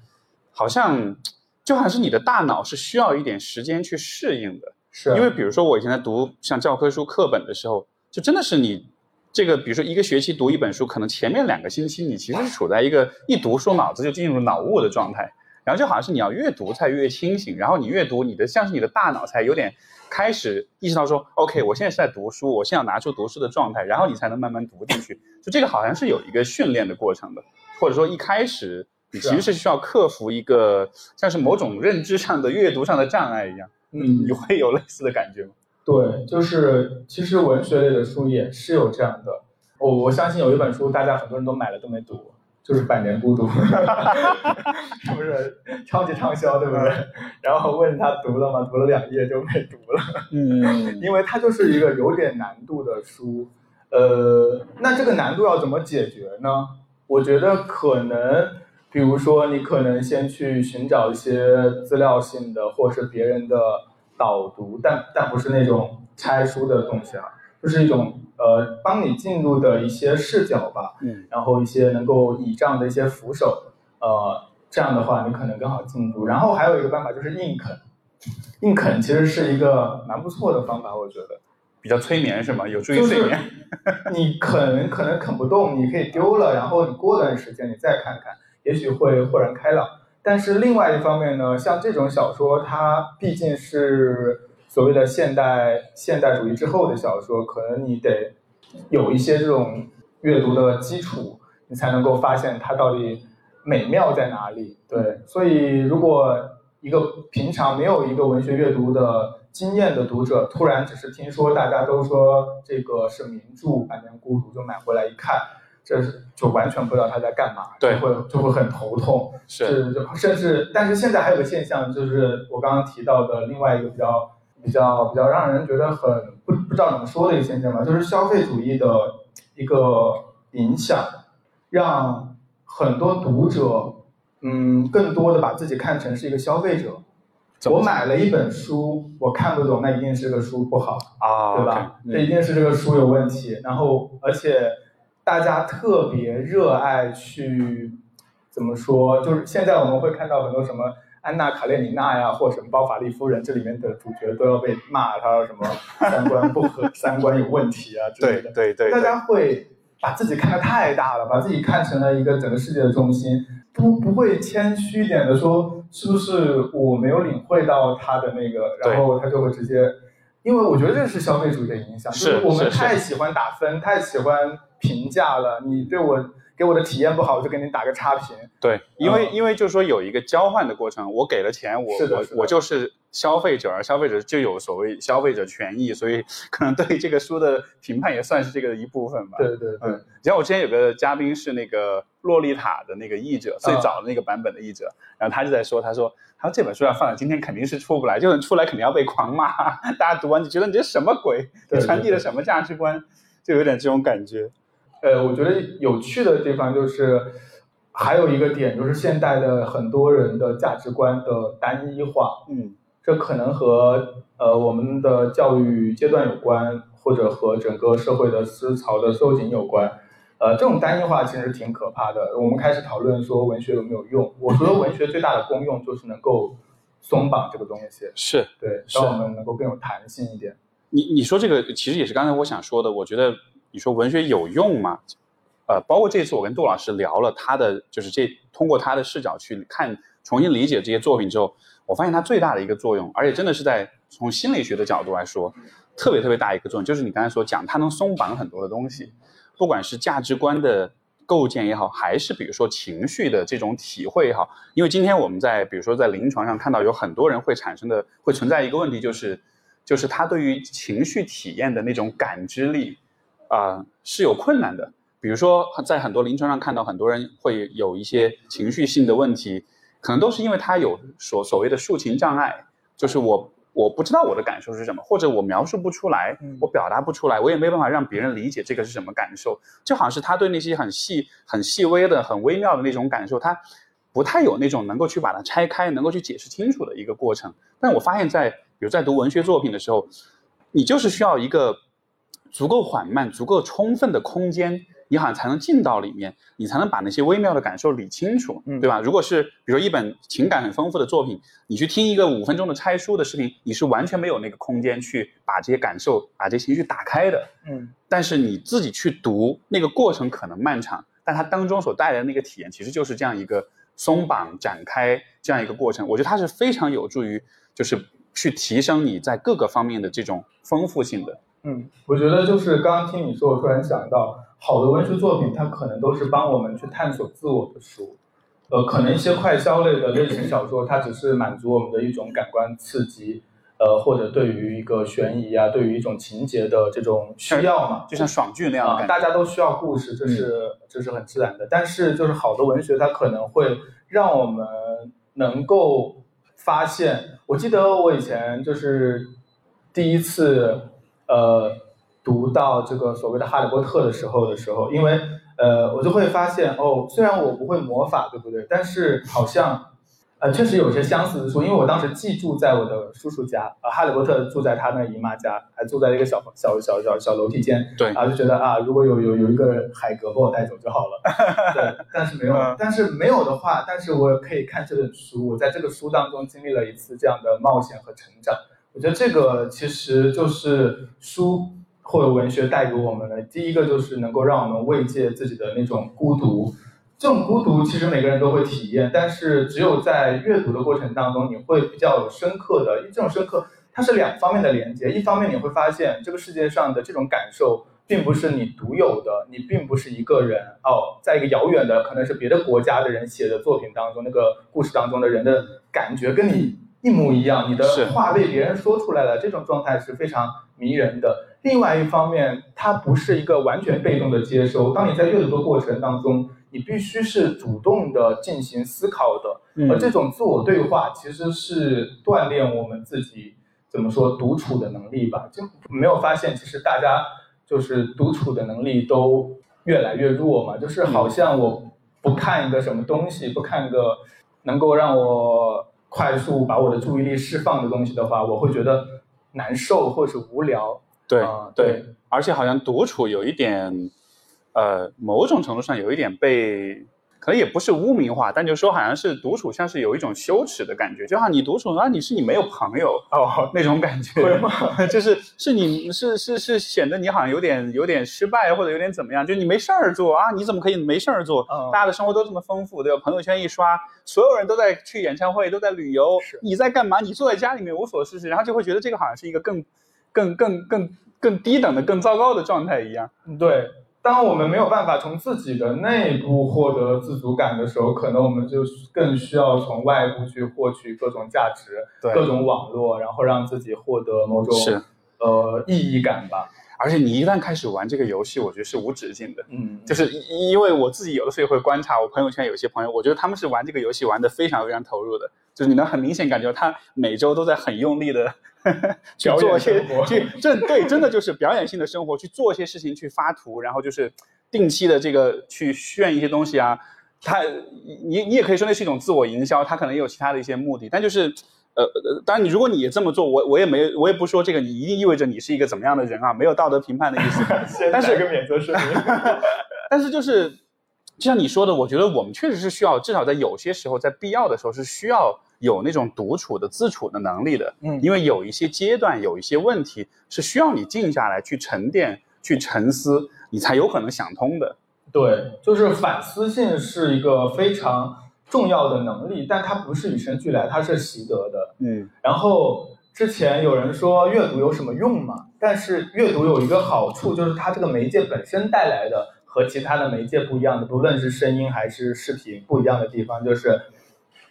[SPEAKER 2] 好像就好像是你的大脑是需要一点时间去适应的，
[SPEAKER 3] 是。
[SPEAKER 2] 因为比如说我以前在读像教科书课本的时候，就真的是你这个比如说一个学期读一本书，可能前面两个星期你其实是处在一个一读书脑子就进入脑雾的状态。然后就好像是你要越读才越清醒，然后你越读，你的像是你的大脑才有点开始意识到说，OK，我现在是在读书，我现在要拿出读书的状态，然后你才能慢慢读进去。就这个好像是有一个训练的过程的，或者说一开始你其实是需要克服一个像是某种认知上的阅读上的障碍一样。
[SPEAKER 3] 嗯，
[SPEAKER 2] 你会有类似的感觉吗？
[SPEAKER 3] 对，就是其实文学类的书也是有这样的。我我相信有一本书，大家很多人都买了都没读。就是《百年孤独 [laughs]》，是不是超级畅销，对不对？然后问他读了吗？读了两页就没读了。
[SPEAKER 2] 嗯，
[SPEAKER 3] 因为它就是一个有点难度的书。呃，那这个难度要怎么解决呢？我觉得可能比如说你可能先去寻找一些资料性的，或是别人的导读，但但不是那种拆书的东西啊，就是一种呃帮你进入的一些视角吧，
[SPEAKER 2] 嗯，
[SPEAKER 3] 然后一些能够倚仗的一些扶手，呃，这样的话你可能更好进入。然后还有一个办法就是硬啃，硬啃其实是一个蛮不错的方法，我觉得。
[SPEAKER 2] 比较催眠是吗？有助于
[SPEAKER 3] 就是
[SPEAKER 2] 睡眠。
[SPEAKER 3] 你啃可能啃不动，你可以丢了，然后你过段时间你再看看，也许会豁然开朗。但是另外一方面呢，像这种小说，它毕竟是所谓的现代现代主义之后的小说，可能你得有一些这种阅读的基础，你才能够发现它到底美妙在哪里。对，所以如果一个平常没有一个文学阅读的经验的读者，突然只是听说大家都说这个是名著《百年孤独》，就买回来一看，这是就完全不知道他在干嘛，
[SPEAKER 2] 对
[SPEAKER 3] 就会就会很头痛。
[SPEAKER 2] 是，
[SPEAKER 3] 就甚至，但是现在还有个现象，就是我刚刚提到的另外一个比较比较比较让人觉得很不不知道怎么说的一个现象吧，就是消费主义的一个影响，让很多读者，嗯，更多的把自己看成是一个消费者。我买了一本书，我看不懂，那一定是这个书不好。
[SPEAKER 2] 啊，
[SPEAKER 3] 对吧？这一定是这个书有问题。然后，而且大家特别热爱去怎么说？就是现在我们会看到很多什么安娜·卡列尼娜呀，或什么包法利夫人，这里面的主角都要被骂他什么三观不合、[laughs] 三观有问题啊之类的。大
[SPEAKER 2] 对对大，
[SPEAKER 3] 家会把自己看得太大了，把自己看成了一个整个世界的中心，不不会谦虚一点的说，是不是我没有领会到他的那个，然后他就会直接，因为我觉得这是消费主义的影响，就是我们太喜欢打分，太喜欢评价了，你对我给我的体验不好，我就给你打个差评，
[SPEAKER 2] 对，因为
[SPEAKER 3] 嗯。
[SPEAKER 2] 因为就是说有一个交换的过程，我给了钱，我我
[SPEAKER 3] 是的是的。
[SPEAKER 2] 我就是消费者，而消费者就有所谓消费者权益，所以可能对这个书的评判也算是这个一部分吧。
[SPEAKER 3] 对对对，
[SPEAKER 2] 嗯，你像我之前有个嘉宾是那个洛丽塔的那个译者，最早的那个版本的译者，然后他就在说，他说，他说这本书要放在今天肯定是出不来，就算出来肯定要被狂骂，[laughs] 大家读完就觉得你这什么鬼，
[SPEAKER 3] 对
[SPEAKER 2] 你传递了什么价值观，就有点这种感觉。
[SPEAKER 3] 呃，我觉得有趣的地方就是，还有一个点就是现代的很多人的价值观的单一化，
[SPEAKER 2] 嗯，
[SPEAKER 3] 这可能和呃我们的教育阶段有关，或者和整个社会的思潮的收紧有关。呃，这种单一化其实挺可怕的。我们开始讨论说文学有没有用，我觉得文学最大的功用就是能够松绑这个东西，
[SPEAKER 2] 是。
[SPEAKER 3] 对，让我们能够更有弹性一点。
[SPEAKER 2] 你你说这个其实也是刚才我想说的，我觉得你说文学有用吗？呃，包括这次我跟杜老师聊了他的，就是这通过他的视角去看，重新理解这些作品之后，我发现他最大的一个作用，而且真的是在从心理学的角度来说，特别特别大一个作用，就是你刚才所讲，它能松绑很多的东西，不管是价值观的构建也好，还是比如说情绪的这种体会也好，因为今天我们在比如说在临床上看到有很多人会产生的会存在一个问题，就是就是他对于情绪体验的那种感知力啊、是有困难的。比如说在很多临床上看到很多人会有一些情绪性的问题，可能都是因为他有所所谓的抒情障碍，就是我我不知道我的感受是什么，或者我描述不出来
[SPEAKER 3] 嗯，
[SPEAKER 2] 我表达不出来，我也没办法让别人理解这个是什么感受，就好像是他对那些很细、很细微的、很微妙的那种感受，他不太有那种能够去把它拆开、能够去解释清楚的一个过程。但我发现在，比如在读文学作品的时候，你就是需要一个足够缓慢、足够充分的空间，你好像才能进到里面，你才能把那些微妙的感受理清楚，
[SPEAKER 3] 嗯
[SPEAKER 2] 对吧？如果是比如一本情感很丰富的作品，你去听一个五分钟的拆书的视频，你是完全没有那个空间去把这些感受、把这些情绪打开的。
[SPEAKER 3] 嗯，
[SPEAKER 2] 但是你自己去读，那个过程可能漫长，但它当中所带来的那个体验，其实就是这样一个松绑、展开这样一个过程。我觉得它是非常有助于，就是去提升你在各个方面的这种丰富性的。
[SPEAKER 3] 嗯，我觉得就是刚刚听你说，我突然想到，好的文学作品它可能都是帮我们去探索自我的书。呃，可能一些快消类的类型小说，它只是满足我们的一种感官刺激，呃，或者对于一个悬疑啊，对于一种情节的这种需要嘛，
[SPEAKER 2] 就像爽剧那样。
[SPEAKER 3] 大家都需要故事，这是、这是很自然的。但是就是好的文学，它可能会让我们能够发现。我记得我以前就是第一次呃读到这个所谓的《哈利波特》的时候的时候，因为呃，我就会发现哦，虽然我不会魔法，对不对？但是好像。呃，确实有些相似之处，因为我当时寄住在我的叔叔家，呃，哈利波特住在他那姨妈家，还住在一个小小小小小楼梯间，
[SPEAKER 2] 对，
[SPEAKER 3] 啊，就觉得啊，如果有有有一个海格把我带走就好了，[laughs] 对，但是没有，但是没有的话，但是我可以看这本书，我在这个书当中经历了一次这样的冒险和成长，我觉得这个其实就是书或者文学带给我们的，第一个就是能够让我们慰藉自己的那种孤独。这种孤独其实每个人都会体验，但是只有在阅读的过程当中，你会比较深刻的。因为这种深刻，它是两方面的连接。一方面你会发现，这个世界上的这种感受，并不是你独有的，你并不是一个人哦，在一个遥远的，可能是别的国家的人写的作品当中，那个故事当中的人的感觉跟你一模一样，你的话被别人说出来了，这种状态是非常迷人的。另外一方面，它不是一个完全被动的接收，当你在阅读的过程当中。你必须是主动的进行思考的，而这种自我对话其实是锻炼我们自己怎么说独处的能力吧？就没有发现，其实大家就是独处的能力都越来越弱嘛？就是好像我不看一个什么东西，不看一个能够让我快速把我的注意力释放的东西的话，我会觉得难受或是无聊。
[SPEAKER 2] 对对，而且好像独处有一点。呃，某种程度上有一点被，可能也不是污名化，但就说好像是独处，像是有一种羞耻的感觉，就像你独处啊，你是你没有朋友哦那种感觉，就是是你是是是显得你好像有点有点失败或者有点怎么样，就你没事儿做啊，你怎么可以没事儿做？大家的生活都这么丰富，对吧？朋友圈一刷，所有人都在去演唱会，都在旅游，你在干嘛？你坐在家里面无所事事，然后就会觉得这个好像是一个更更更更更低等的、更糟糕的状态一样。
[SPEAKER 3] 对。当我们没有办法从自己的内部获得自主感的时候，可能我们就更需要从外部去获取各种价值、各种网络，然后让自己获得某种呃意义感吧。
[SPEAKER 2] 而且你一旦开始玩这个游戏，我觉得是无止境的。
[SPEAKER 3] 嗯，
[SPEAKER 2] 就是因为我自己有的时候也会观察我朋友圈有些朋友，我觉得他们是玩这个游戏玩的非常非常投入的，就是你能很明显感觉他每周都在很用力的。[laughs] 去做一些，去这对真的就是表演性的生活，去做一些事情，去发图，然后就是定期的这个去炫一些东西啊。他，你你也可以说那是一种自我营销，他可能也有其他的一些目的。但就是，呃，当然你如果你也这么做，我我也没我也不说这个你一定意味着你是一个怎么样的人啊，没有道德评判的意思。[laughs]
[SPEAKER 3] 但是个免责声明。[laughs]
[SPEAKER 2] 但是就是，就像你说的，我觉得我们确实是需要，至少在有些时候，在必要的时候是需要。有那种独处的自处的能力的，
[SPEAKER 3] 嗯，
[SPEAKER 2] 因为有一些阶段，有一些问题是需要你静下来去沉淀、去沉思，你才有可能想通的。
[SPEAKER 3] 对，就是反思性是一个非常重要的能力，但它不是与生俱来，它是习得的。
[SPEAKER 2] 嗯，
[SPEAKER 3] 然后之前有人说阅读有什么用嘛？但是阅读有一个好处，就是它这个媒介本身带来的和其他的媒介不一样的，不论是声音还是视频不一样的地方，就是。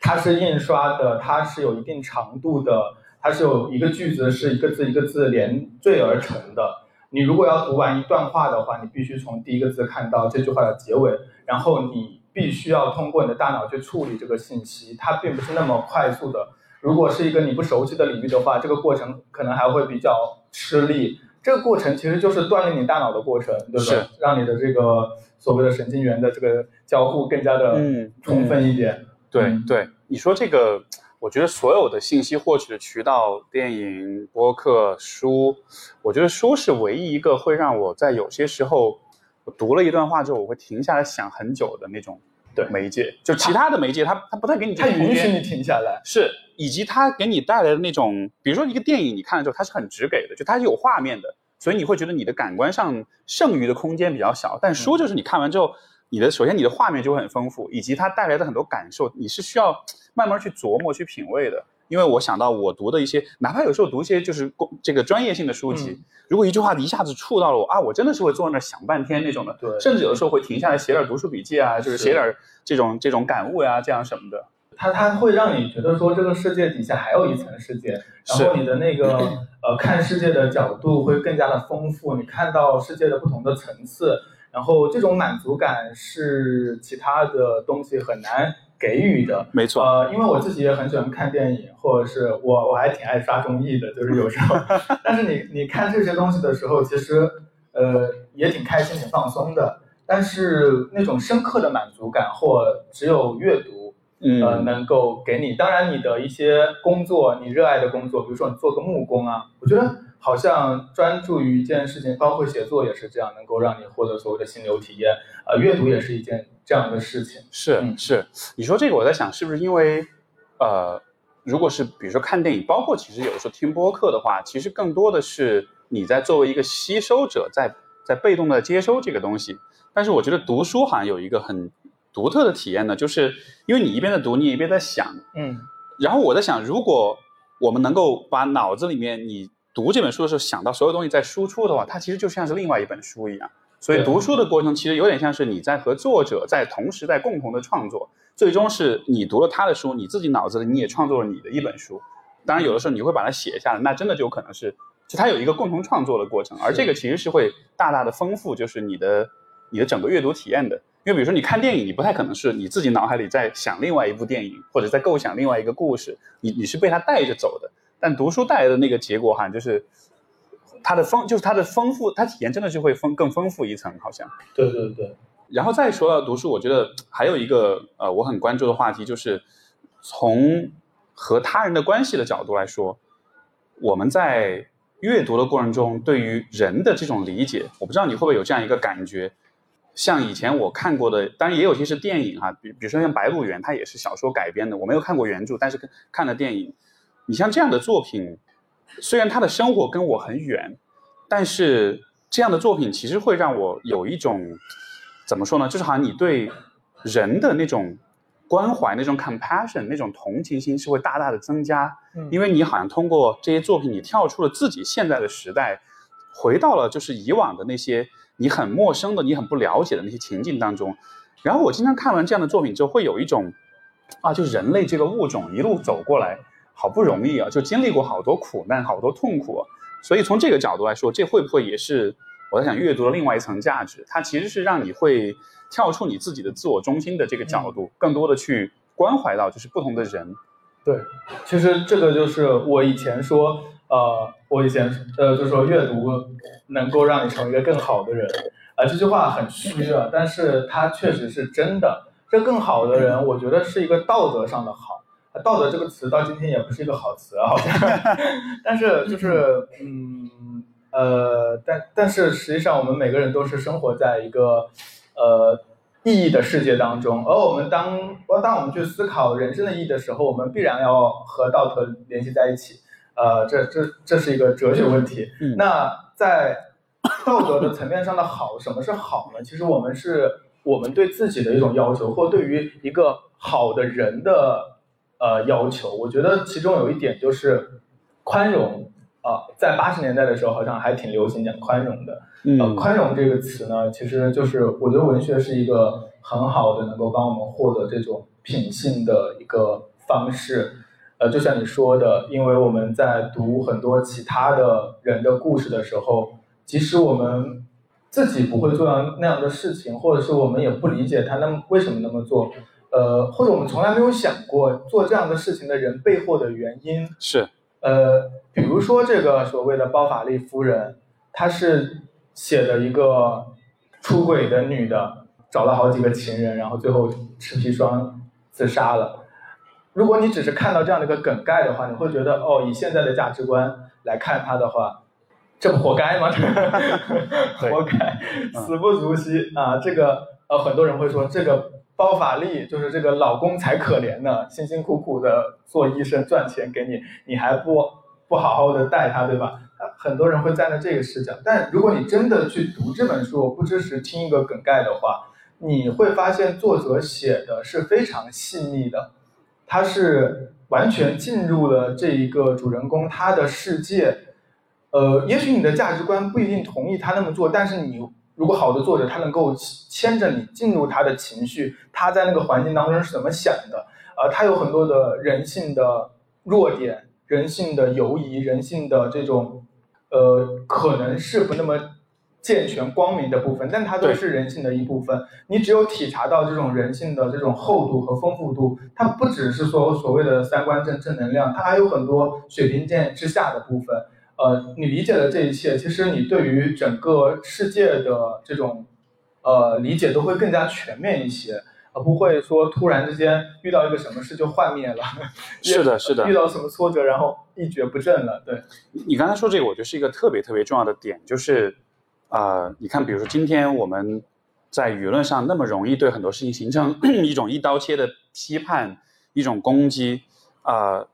[SPEAKER 3] 它是印刷的，它是有一定长度的，它是有一个句子是一个字一个字连缀而成的。你如果要读完一段话的话，你必须从第一个字看到这句话的结尾，然后你必须要通过你的大脑去处理这个信息，它并不是那么快速的。如果是一个你不熟悉的领域的话，这个过程可能还会比较吃力。这个过程其实就是锻炼你大脑的过程，对不对？让你的这个所谓的神经元的这个交互更加的充分一点。
[SPEAKER 2] 对对，你说这个，我觉得所有的信息获取的渠道，电影、播客、书，我觉得书是唯一一个会让我在有些时候，我读了一段话之后，我会停下来想很久的那种
[SPEAKER 3] 对
[SPEAKER 2] 媒介。就其他的媒介，它它不太给你
[SPEAKER 3] 它允许你停下来，
[SPEAKER 2] 是以及它给你带来的那种，比如说一个电影，你看了之后，它是很直给的，就它是有画面的，所以你会觉得你的感官上剩余的空间比较小。但书就是你看完之后。你的首先，你的画面就会很丰富，以及它带来的很多感受，你是需要慢慢去琢磨、去品味的。因为我想到我读的一些，哪怕有时候读一些就是工这个专业性的书籍，如果一句话一下子触到了我啊，我真的是会坐在那想半天那种的。
[SPEAKER 3] 对，
[SPEAKER 2] 甚至有的时候会停下来写点读书笔记啊，就是写点这种这种感悟呀，这样什么的。
[SPEAKER 3] 它它会让你觉得说这个世界底下还有一层世界，然后你的那个呃看世界的角度会更加的丰富，你看到世界的不同的层次。然后这种满足感是其他的东西很难给予的，
[SPEAKER 2] 没错。
[SPEAKER 3] 呃，因为我自己也很喜欢看电影，或者是我我还挺爱刷综艺的，就是有时候。[laughs] 但是你你看这些东西的时候，其实呃也挺开心、挺放松的。但是那种深刻的满足感或只有阅读，呃，能够给你。当然，你的一些工作，你热爱的工作，比如说你做个木工啊，我觉得好像专注于一件事情，包括写作也是这样，能够让你获得所谓的心流体验。呃，阅读也是一件这样的事情。
[SPEAKER 2] 是是，你说这个，我在想是不是因为，呃，如果是比如说看电影，包括其实有的时候听播客的话，其实更多的是你在作为一个吸收者，在在被动的接收这个东西。但是我觉得读书好像有一个很独特的体验呢，就是因为你一边在读，你一边在想，
[SPEAKER 3] 嗯，
[SPEAKER 2] 然后我在想，如果我们能够把脑子里面你读这本书的时候想到所有东西在输出的话，它其实就像是另外一本书一样。所以读书的过程其实有点像是你在和作者在同时在共同的创作，最终是你读了他的书，你自己脑子里你也创作了你的一本书。当然有的时候你会把它写下来，那真的就有可能是就它有一个共同创作的过程，而这个其实是会大大的丰富，就是你的。你的整个阅读体验的，因为比如说你看电影，你不太可能是你自己脑海里在想另外一部电影，或者在构想另外一个故事，你你是被它带着走的。但读书带来的那个结果，哈，就是它的丰，就是它的丰富，它体验真的就会丰更丰富一层，好像。
[SPEAKER 3] 对对对。
[SPEAKER 2] 然后再说到读书，我觉得还有一个呃，我很关注的话题，就是从和他人的关系的角度来说，我们在阅读的过程中，对于人的这种理解，我不知道你会不会有这样一个感觉。像以前我看过的，当然也有些是电影哈，比比如说像《白鹿原》，它也是小说改编的。我没有看过原著，但是看了电影。你像这样的作品，虽然他的生活跟我很远，但是这样的作品其实会让我有一种怎么说呢？就是好像你对人的那种关怀、那种 compassion、那种同情心是会大大的增加。因为你好像通过这些作品，你跳出了自己现在的时代，回到了就是以往的那些。你很陌生的，你很不了解的那些情境当中，然后我经常看完这样的作品之后，会有一种，啊，就人类这个物种一路走过来，好不容易啊，就经历过好多苦难，好多痛苦，所以从这个角度来说，这会不会也是我在想阅读的另外一层价值？它其实是让你会跳出你自己的自我中心的这个角度，更多的去关怀到就是不同的人。
[SPEAKER 3] 对，其实这个就是我以前说。呃，我以前呃就说阅读能够让你成为一个更好的人，啊，这句话很虚啊，但是它确实是真的。这更好的人，我觉得是一个道德上的好。道德这个词到今天也不是一个好词啊，好像。[laughs] 但是 [laughs] 就是嗯呃，但但是实际上我们每个人都是生活在一个呃意义的世界当中，而我们当当我们去思考人生的意义的时候，我们必然要和道德联系在一起。呃，这这这是一个哲学问题。那在道德的层面上的好，什么是好呢？其实我们是我们对自己的一种要求，或对于一个好的人的呃要求。我觉得其中有一点就是宽容啊，在八十年代的时候，好像还挺流行讲宽容的。呃，宽容这个词呢，其实就是我觉得文学是一个很好的能够帮我们获得这种品性的一个方式。呃，就像你说的，因为我们在读很多其他的人的故事的时候，即使我们自己不会做到那样的事情，或者是我们也不理解他那么为什么那么做，呃，或者我们从来没有想过做这样的事情的人背后的原因
[SPEAKER 2] 是，
[SPEAKER 3] 呃，比如说这个所谓的包法利夫人，她是写的一个出轨的女的，找了好几个情人，然后最后吃砒霜自杀了。如果你只是看到这样的一个梗概的话，你会觉得哦，以现在的价值观来看她的话，这不活该吗？[laughs] 活该，死不足惜啊！这个呃，很多人会说，这个包法利就是这个老公才可怜呢，辛辛苦苦的做医生赚钱给你，你还不不好好的待他，对吧？很多人会站在这个视角。但如果你真的去读这本书，不支持听一个梗概的话，你会发现作者写的是非常细腻的。他是完全进入了这一个主人公他的世界，呃，也许你的价值观不一定同意他那么做，但是你如果好的作者，他能够牵着你进入他的情绪，他在那个环境当中是怎么想的，呃，他有很多的人性的弱点、人性的犹疑、人性的这种，呃，可能是不那么。健全光明的部分，但它都是人性的一部分。你只有体察到这种人性的这种厚度和丰富度，它不只是说所谓的三观正正能量，它还有很多水平线之下的部分。呃，你理解的这一切，其实你对于整个世界的这种呃理解都会更加全面一些。而不会说突然之间遇到一个什么事就幻灭了，
[SPEAKER 2] 是的，是的，[laughs]
[SPEAKER 3] 遇到什么挫折然后一蹶不振了。对，
[SPEAKER 2] 你刚才说这个，我觉得是一个特别特别重要的点，就是啊，你看，比如说今天我们在舆论上那么容易对很多事情形成 [clears throat] 一种一刀切的批判，一种攻击啊，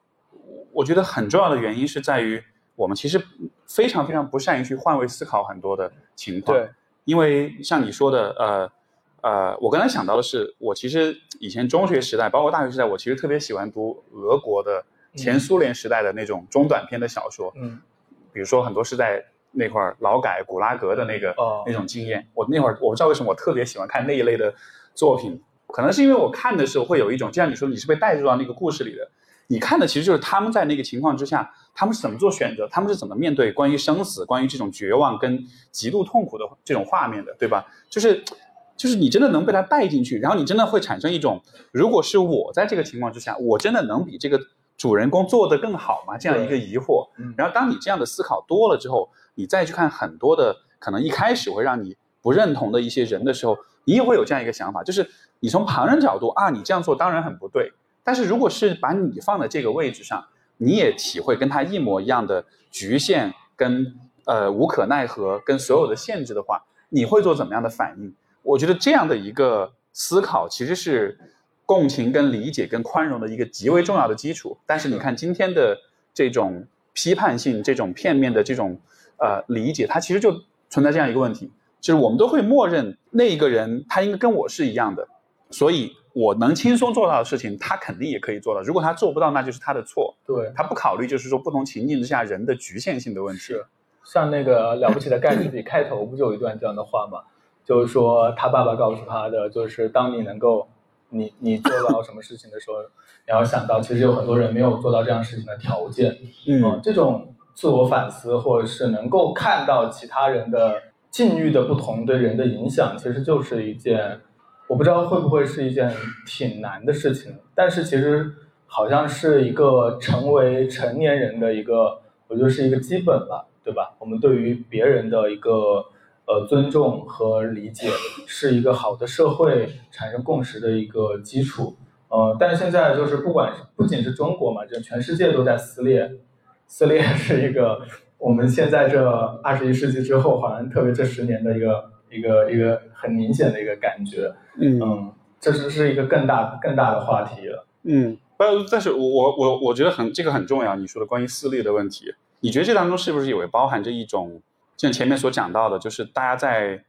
[SPEAKER 2] 我觉得很重要的原因是在于我们其实非常非常不善于去换位思考很多的情况。
[SPEAKER 3] 对，
[SPEAKER 2] 因为像你说的，呃。呃，我刚才想到的是，我其实以前中学时代，包括大学时代，我其实特别喜欢读俄国的前苏联时代的那种中短篇的小说。
[SPEAKER 3] 嗯，
[SPEAKER 2] 比如说很多是在那块儿劳改、古拉格的那个那种经验。我那会儿我不知道为什么我特别喜欢看那一类的作品，可能是因为我看的时候会有一种，就像你说，你是被带入到那个故事里的。你看的其实就是他们在那个情况之下，他们是怎么做选择，他们是怎么面对关于生死、关于这种绝望跟极度痛苦的这种画面的，对吧？就是。就是你真的能被他带进去，然后你真的会产生一种，如果是我在这个情况之下，我真的能比这个主人公做得更好吗？这样一个疑惑。然后当你这样的思考多了之后，你再去看很多的可能一开始会让你不认同的一些人的时候，你也会有这样一个想法，就是你从旁人角度啊，你这样做当然很不对。但是如果是把你放在这个位置上，你也体会跟他一模一样的局限跟呃无可奈何跟所有的限制的话，你会做怎么样的反应？我觉得这样的一个思考其实是共情、跟理解、跟宽容的一个极为重要的基础。但是你看今天的这种批判性、这种片面的这种呃理解，它其实就存在这样一个问题，就是我们都会默认那一个人他应该跟我是一样的，所以我能轻松做到的事情，他肯定也可以做到。如果他做不到，那就是他的错。
[SPEAKER 3] 对
[SPEAKER 2] 他不考虑就是说不同情境之下人的局限性的问题。
[SPEAKER 3] 是像那个了不起的盖茨比开头不就有一段这样的话吗？[laughs] 就是说，他爸爸告诉他的，就是当你能够，你你做到什么事情的时候，你要想到，其实有很多人没有做到这样事情的条件。
[SPEAKER 2] 嗯，
[SPEAKER 3] 这种自我反思，或者是能够看到其他人的境遇的不同对人的影响，其实就是一件，我不知道会不会是一件挺难的事情。但是其实好像是一个成为成年人的一个，我觉得是一个基本吧，对吧？我们对于别人的一个。呃，尊重和理解是一个好的社会产生共识的一个基础。呃，但是现在就是不管不仅是中国嘛，就全世界都在撕裂，撕裂是一个我们现在这二十一世纪之后，好像特别这十年的一个一个一个很明显的一个感觉。嗯，这是是一个更大更大的话题了。
[SPEAKER 2] 嗯，不，但是我我我我觉得很这个很重要。你说的关于撕裂的问题，你觉得这当中是不是也包含着一种？像前面所讲到的，就是大家在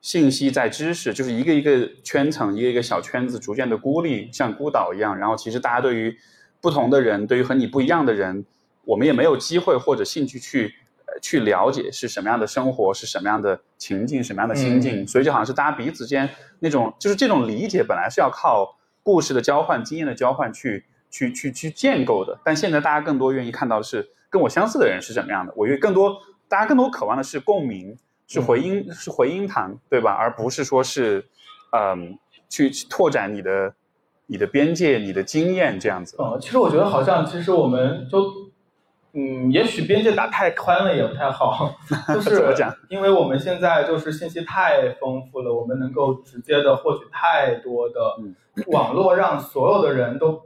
[SPEAKER 2] 信息、在知识，就是一个一个圈层、一个一个小圈子，逐渐的孤立，像孤岛一样。然后，其实大家对于不同的人，对于和你不一样的人，我们也没有机会或者兴趣去去了解是什么样的生活，是什么样的情境，什么样的心境。所以，就好像是大家彼此之间那种，就是这种理解，本来是要靠故事的交换、经验的交换去去去去建构的。但现在，大家更多愿意看到的是跟我相似的人是怎么样的。我愿更多。大家更多渴望的是共鸣，是回音，是回音堂，对吧？而不是说是，嗯，去拓展你的、你的边界、你的经验这样子。
[SPEAKER 3] 嗯，其实我觉得好像，其实我们就，嗯，也许边界打太宽了也不太好。[laughs] 就是？因为我们现在就是信息太丰富了，我们能够直接的获取太多的网络，让所有的人都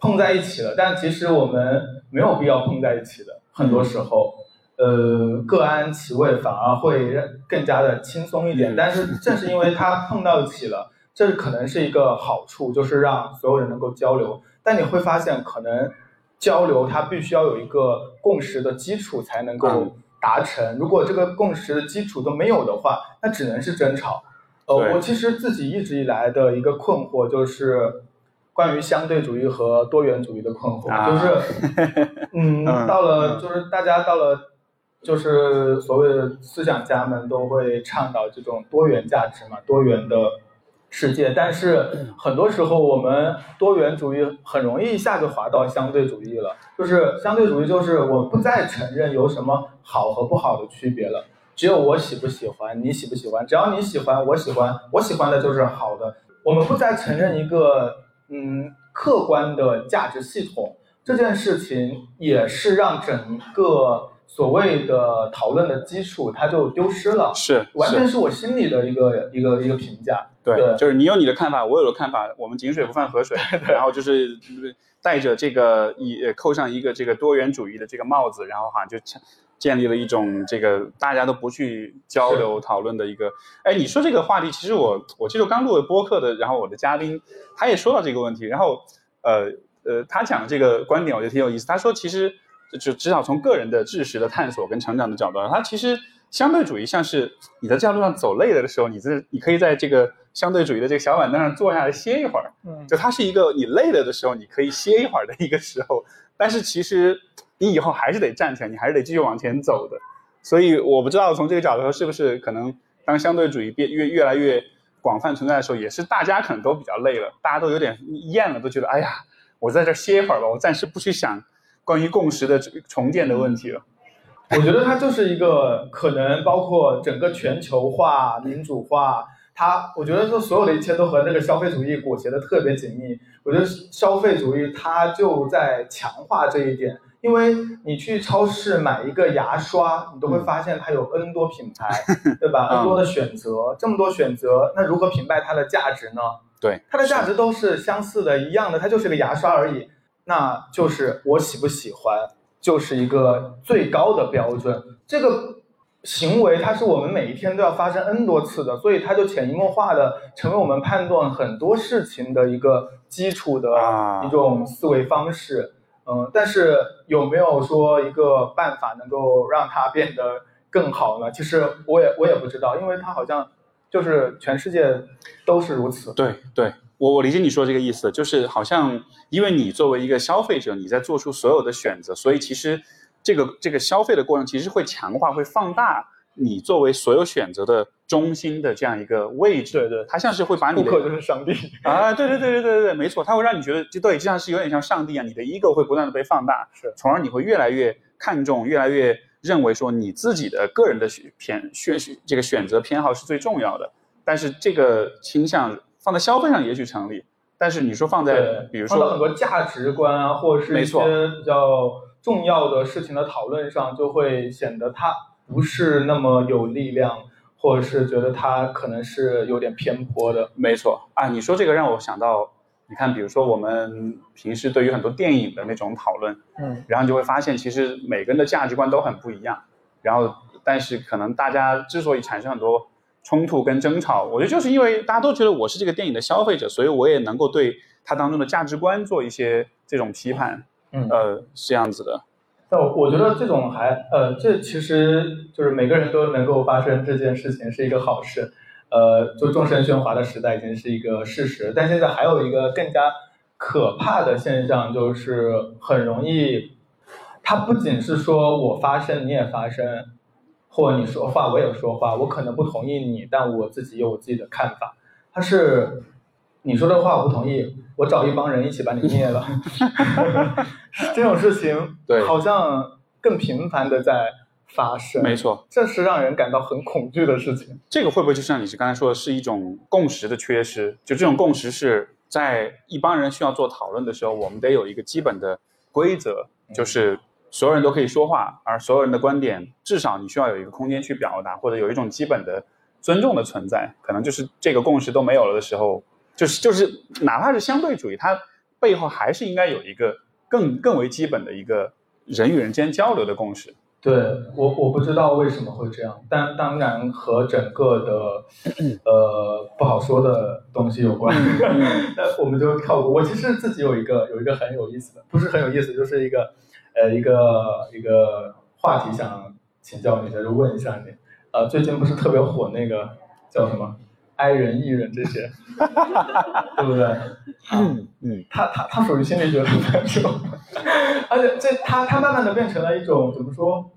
[SPEAKER 3] 碰在一起了。但其实我们没有必要碰在一起的，很多时候。呃，各安其位反而会更加的轻松一点。但是 [laughs] 正是因为它碰到一起了，这可能是一个好处，就是让所有人能够交流。但你会发现，可能交流它必须要有一个共识的基础才能够达成。如果这个共识的基础都没有的话，那只能是争吵。呃，我其实自己一直以来的一个困惑就是关于相对主义和多元主义的困惑，就是 [laughs] 嗯，到了就是大家到了。就是所谓的思想家们都会倡导这种多元价值嘛，多元的世界。但是 [clears throat] 很多时候，我们多元主义很容易一下就滑到相对主义了。就是相对主义，就是我不再承认有什么好和不好的区别了，只有我喜不喜欢，你喜不喜欢。只要你喜欢，我喜欢，我喜欢的就是好的。我们不再承认一个嗯客观的价值系统，这件事情也是让整个。所谓的讨论的基础，它就丢失了，
[SPEAKER 2] 是
[SPEAKER 3] 完全是我心里的一个一个一个评价。
[SPEAKER 2] 对，就是你有你的看法，我有的看法，我们井水不犯河水，然后就是带着这个一扣上一个这个多元主义的这个帽子，然后好像就建立了一种这个大家都不去交流讨论的一个。[laughs] 哎，你说这个话题，其实我我记得刚录的播客的，然后我的嘉宾他也说到这个问题，然后呃呃，他讲的这个观点我觉得挺有意思。他说其实。就至少从个人的知识的探索跟成长的角度，它其实相对主义像是你在这条路上走累了的时候，你这你可以在这个相对主义的这个小板凳上坐下来歇一会儿。嗯，就它是一个你累了的时候你可以歇一会儿的一个时候，但是其实你以后还是得站起来，你还是得继续往前走的。所以我不知道从这个角度说是不是可能当相对主义变越越来越广泛存在的时候，也是大家可能都比较累了，大家都有点厌了，都觉得哎呀，我在这歇一会儿吧，我暂时不去想。关于共识的重建的问题了，
[SPEAKER 3] 我觉得它就是一个可能包括整个全球化、民主化，它我觉得说所有的一切都和那个消费主义裹挟的特别紧密。我觉得消费主义它就在强化这一点，因为你去超市买一个牙刷，你都会发现它有 N 多品牌，[laughs] 对吧？N 多的选择，这么多选择，那如何评判它的价值呢？
[SPEAKER 2] 对，
[SPEAKER 3] 它的价值都是相似的、一样的，它就是个牙刷而已。那就是我喜不喜欢，就是一个最高的标准。这个行为它是我们每一天都要发生 n 多次的，所以它就潜移默化的成为我们判断很多事情的一个基础的一种思维方式。嗯，但是有没有说一个办法能够让它变得更好呢？其实我也我也不知道，因为它好像就是全世界都是如此。
[SPEAKER 2] 对对。我我理解你说这个意思，就是好像因为你作为一个消费者，你在做出所有的选择，所以其实这个这个消费的过程其实会强化、会放大你作为所有选择的中心的这样一个位置。
[SPEAKER 3] 对对，
[SPEAKER 2] 它像是会把你
[SPEAKER 3] 的顾客就是上帝 [laughs]
[SPEAKER 2] 啊！对对对对对对对，没错，它会让你觉得就对，就像是有点像上帝一样，你的 ego 会不断的被放大，
[SPEAKER 3] 是，
[SPEAKER 2] 从而你会越来越看重、越来越认为说你自己的个人的偏选这个选择偏好是最重要的。但是这个倾向。放在消费上也许成立，但是你说放在比如说
[SPEAKER 3] 很多价值观啊，或者是一些比较重要的事情的讨论上，就会显得它不是那么有力量，或者是觉得它可能是有点偏颇的。
[SPEAKER 2] 没错啊，你说这个让我想到，你看，比如说我们平时对于很多电影的那种讨论，嗯，然后就会发现其实每个人的价值观都很不一样，然后但是可能大家之所以产生很多。冲突跟争吵，我觉得就是因为大家都觉得我是这个电影的消费者，所以我也能够对它当中的价值观做一些这种批判。嗯，呃，是这样子的。
[SPEAKER 3] 但我我觉得这种还呃，这其实就是每个人都能够发生这件事情是一个好事。呃，就众生喧哗的时代已经是一个事实，但现在还有一个更加可怕的现象，就是很容易，它不仅是说我发声你也发声。或者你说话，我也说话，我可能不同意你，但我自己有我自己的看法。他是你说的话我不同意，我找一帮人一起把你灭了。[laughs] 这种事情
[SPEAKER 2] 对，
[SPEAKER 3] 好像更频繁的在发生。
[SPEAKER 2] 没错，
[SPEAKER 3] 这是让人感到很恐惧的事情。
[SPEAKER 2] 这个会不会就像你是刚才说的，是一种共识的缺失？就这种共识是在一帮人需要做讨论的时候，我们得有一个基本的规则，就是。所有人都可以说话，而所有人的观点，至少你需要有一个空间去表达，或者有一种基本的尊重的存在。可能就是这个共识都没有了的时候，就是就是，哪怕是相对主义，它背后还是应该有一个更更为基本的一个人与人间交流的共识。
[SPEAKER 3] 对我我不知道为什么会这样，但当然和整个的 [clears throat] 呃不好说的东西有关。[laughs] 那我们就跳过。我其实自己有一个有一个很有意思的，不是很有意思，就是一个。呃，一个一个话题想请教你一下，就问一下你，呃，最近不是特别火那个叫什么，I 人、E 人这些，[laughs] 对不对？嗯嗯，他他他属于心理学的范畴，[laughs] 而且这他他慢慢的变成了一种怎么说？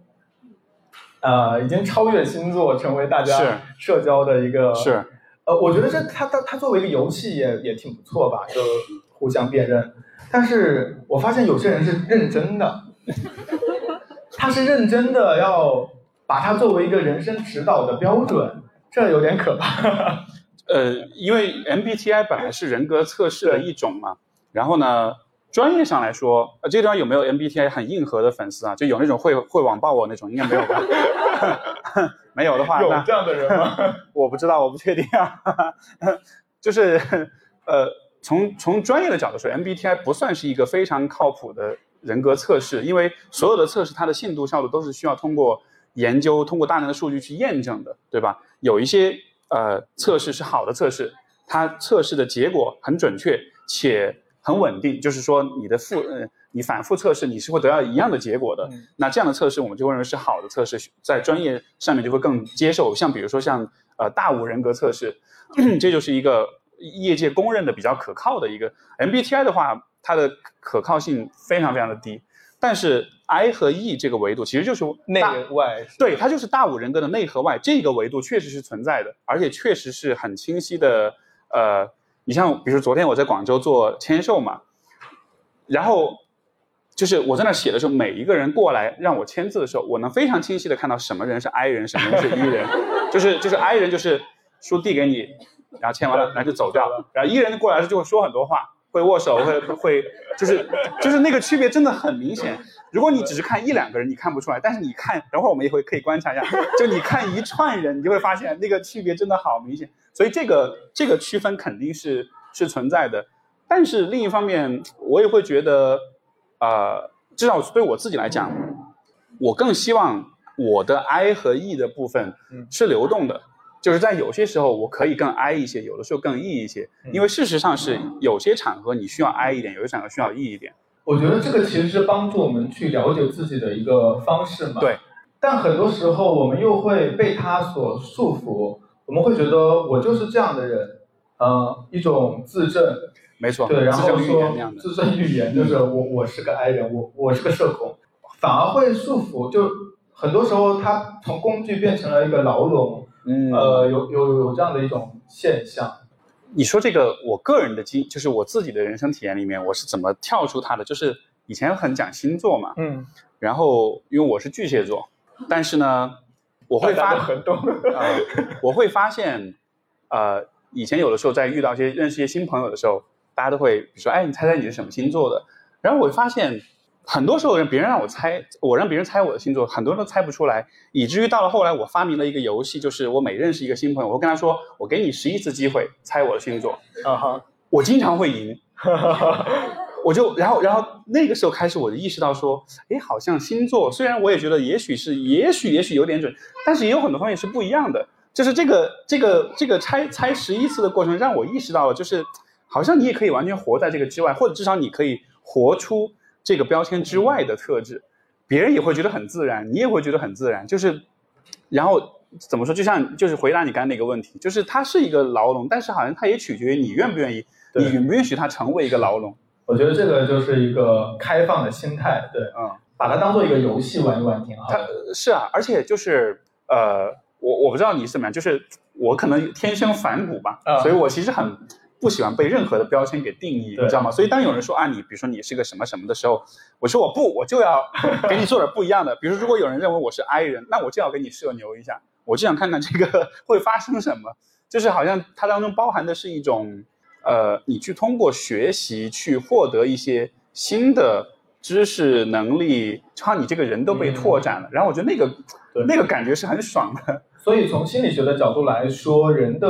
[SPEAKER 3] 呃，已经超越星座，成为大家社交的一个
[SPEAKER 2] 是。
[SPEAKER 3] 呃，我觉得这他他他作为一个游戏也也挺不错吧，就互相辨认。但是我发现有些人是认真的。[laughs] 他是认真的要把它作为一个人生指导的标准，这有点可怕。[laughs]
[SPEAKER 2] 呃，因为 MBTI 本来是人格测试的一种嘛，然后呢，专业上来说，呃，这地方有没有 MBTI 很硬核的粉丝啊？就有那种会会网暴我那种，应该没有吧？[laughs] 没有的话，
[SPEAKER 3] 有这样的人吗？
[SPEAKER 2] 我不知道，我不确定啊。就是呃，从从专业的角度说，MBTI 不算是一个非常靠谱的人格测试，因为所有的测试它的信度效度都是需要通过研究、通过大量的数据去验证的，对吧？有一些呃测试是好的测试，它测试的结果很准确且。很稳定，就是说你的复呃，你反复测试你是会得到一样的结果的。那这样的测试我们就会认为是好的测试，在专业上面就会更接受。像比如说像呃大五人格测试，[clears throat] 这就是一个业界公认的比较可靠的一个 MBTI 的话，它的可靠性非常非常的低。但是 I 和 E 这个维度其实就是
[SPEAKER 3] 内外，
[SPEAKER 2] 对，它就是大五人格的内和外这个维度确实是存在的，而且确实是很清晰的呃。你像，比如昨天我在广州做签售嘛，然后就是我在那写的时候，每一个人过来让我签字的时候，我能非常清晰的看到什么人是 I 人，什么人是 E 人，[laughs] 就是就是 I 人就是书递给你，然后签完了，然后就走掉了，然后 E 人过来的时候就会说很多话，会握手，会会就是就是那个区别真的很明显。如果你只是看一两个人，你看不出来，但是你看，等会儿我们也会可以观察一下，就你看一串人，你就会发现那个区别真的好明显。所以这个这个区分肯定是是存在的，但是另一方面，我也会觉得，呃，至少对我自己来讲，我更希望我的 I 和 E 的部分是流动的，就是在有些时候我可以更 I 一些，有的时候更 E 一些，因为事实上是有些场合你需要 I 一点，有些场合需要 E 一点。
[SPEAKER 3] 我觉得这个其实是帮助我们去了解自己的一个方式嘛。
[SPEAKER 2] 对。
[SPEAKER 3] 但很多时候我们又会被它所束缚。我们会觉得我就是这样的人，呃，一种自证，
[SPEAKER 2] 没错，
[SPEAKER 3] 对，然后说自证预言就是我我是个 I 人，我我是个社恐，反而会束缚，就很多时候它从工具变成了一个牢笼，嗯，呃，有有有这样的一种现象。
[SPEAKER 2] 你说这个，我个人的经，就是我自己的人生体验里面，我是怎么跳出它的？就是以前很讲星座嘛，嗯，然后因为我是巨蟹座，但是呢。我会发
[SPEAKER 3] 很多 [laughs] 啊，
[SPEAKER 2] 我会发现，呃，以前有的时候在遇到一些认识一些新朋友的时候，大家都会比如说，哎，你猜猜你是什么星座的？然后我会发现，很多时候人别人让我猜，我让别人猜我的星座，很多人都猜不出来，以至于到了后来，我发明了一个游戏，就是我每认识一个新朋友，我会跟他说，我给你十一次机会猜我的星座，啊哈，我经常会赢。我就然后然后那个时候开始我就意识到说，哎，好像星座虽然我也觉得也许是也许也许有点准，但是也有很多方面是不一样的。就是这个这个这个猜猜十一次的过程让我意识到了，就是好像你也可以完全活在这个之外，或者至少你可以活出这个标签之外的特质，别人也会觉得很自然，你也会觉得很自然。就是然后怎么说，就像就是回答你刚才那个问题，就是它是一个牢笼，但是好像它也取决于你愿不愿意，你允不允许它成为一个牢笼。
[SPEAKER 3] 我觉得这个就是一个开放的心态，对，嗯，把它当做一个游戏玩一玩挺好。
[SPEAKER 2] 它是啊，而且就是呃，我我不知道你是怎么样，就是我可能天生反骨吧，所以我其实很不喜欢被任何的标签给定义，你知道吗？所以当有人说啊，你比如说你是个什么什么的时候，我说我不，我就要 [laughs] 给你做点不一样的。比如如果有人认为我是 I 人，那我就要给你社牛一下，我就想看看这个会发生什么，[laughs] 就是好像它当中包含的是一种。呃，你去通过学习去获得一些新的知识能力，好像你这个人都被拓展了。然后我觉得那个那个感觉是很爽的。
[SPEAKER 3] 所以从心理学的角度来说，人的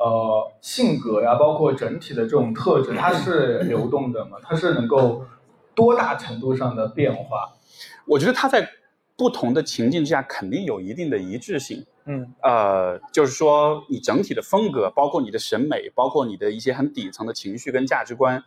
[SPEAKER 3] 呃性格呀，包括整体的这种特质，它是流动的嘛？它是能够多大程度上的变化？
[SPEAKER 2] 我觉得它在不同的情境之下肯定有一定的一致性。嗯，呃，就是说你整体的风格，包括你的审美，包括你的一些很底层的情绪跟价值观，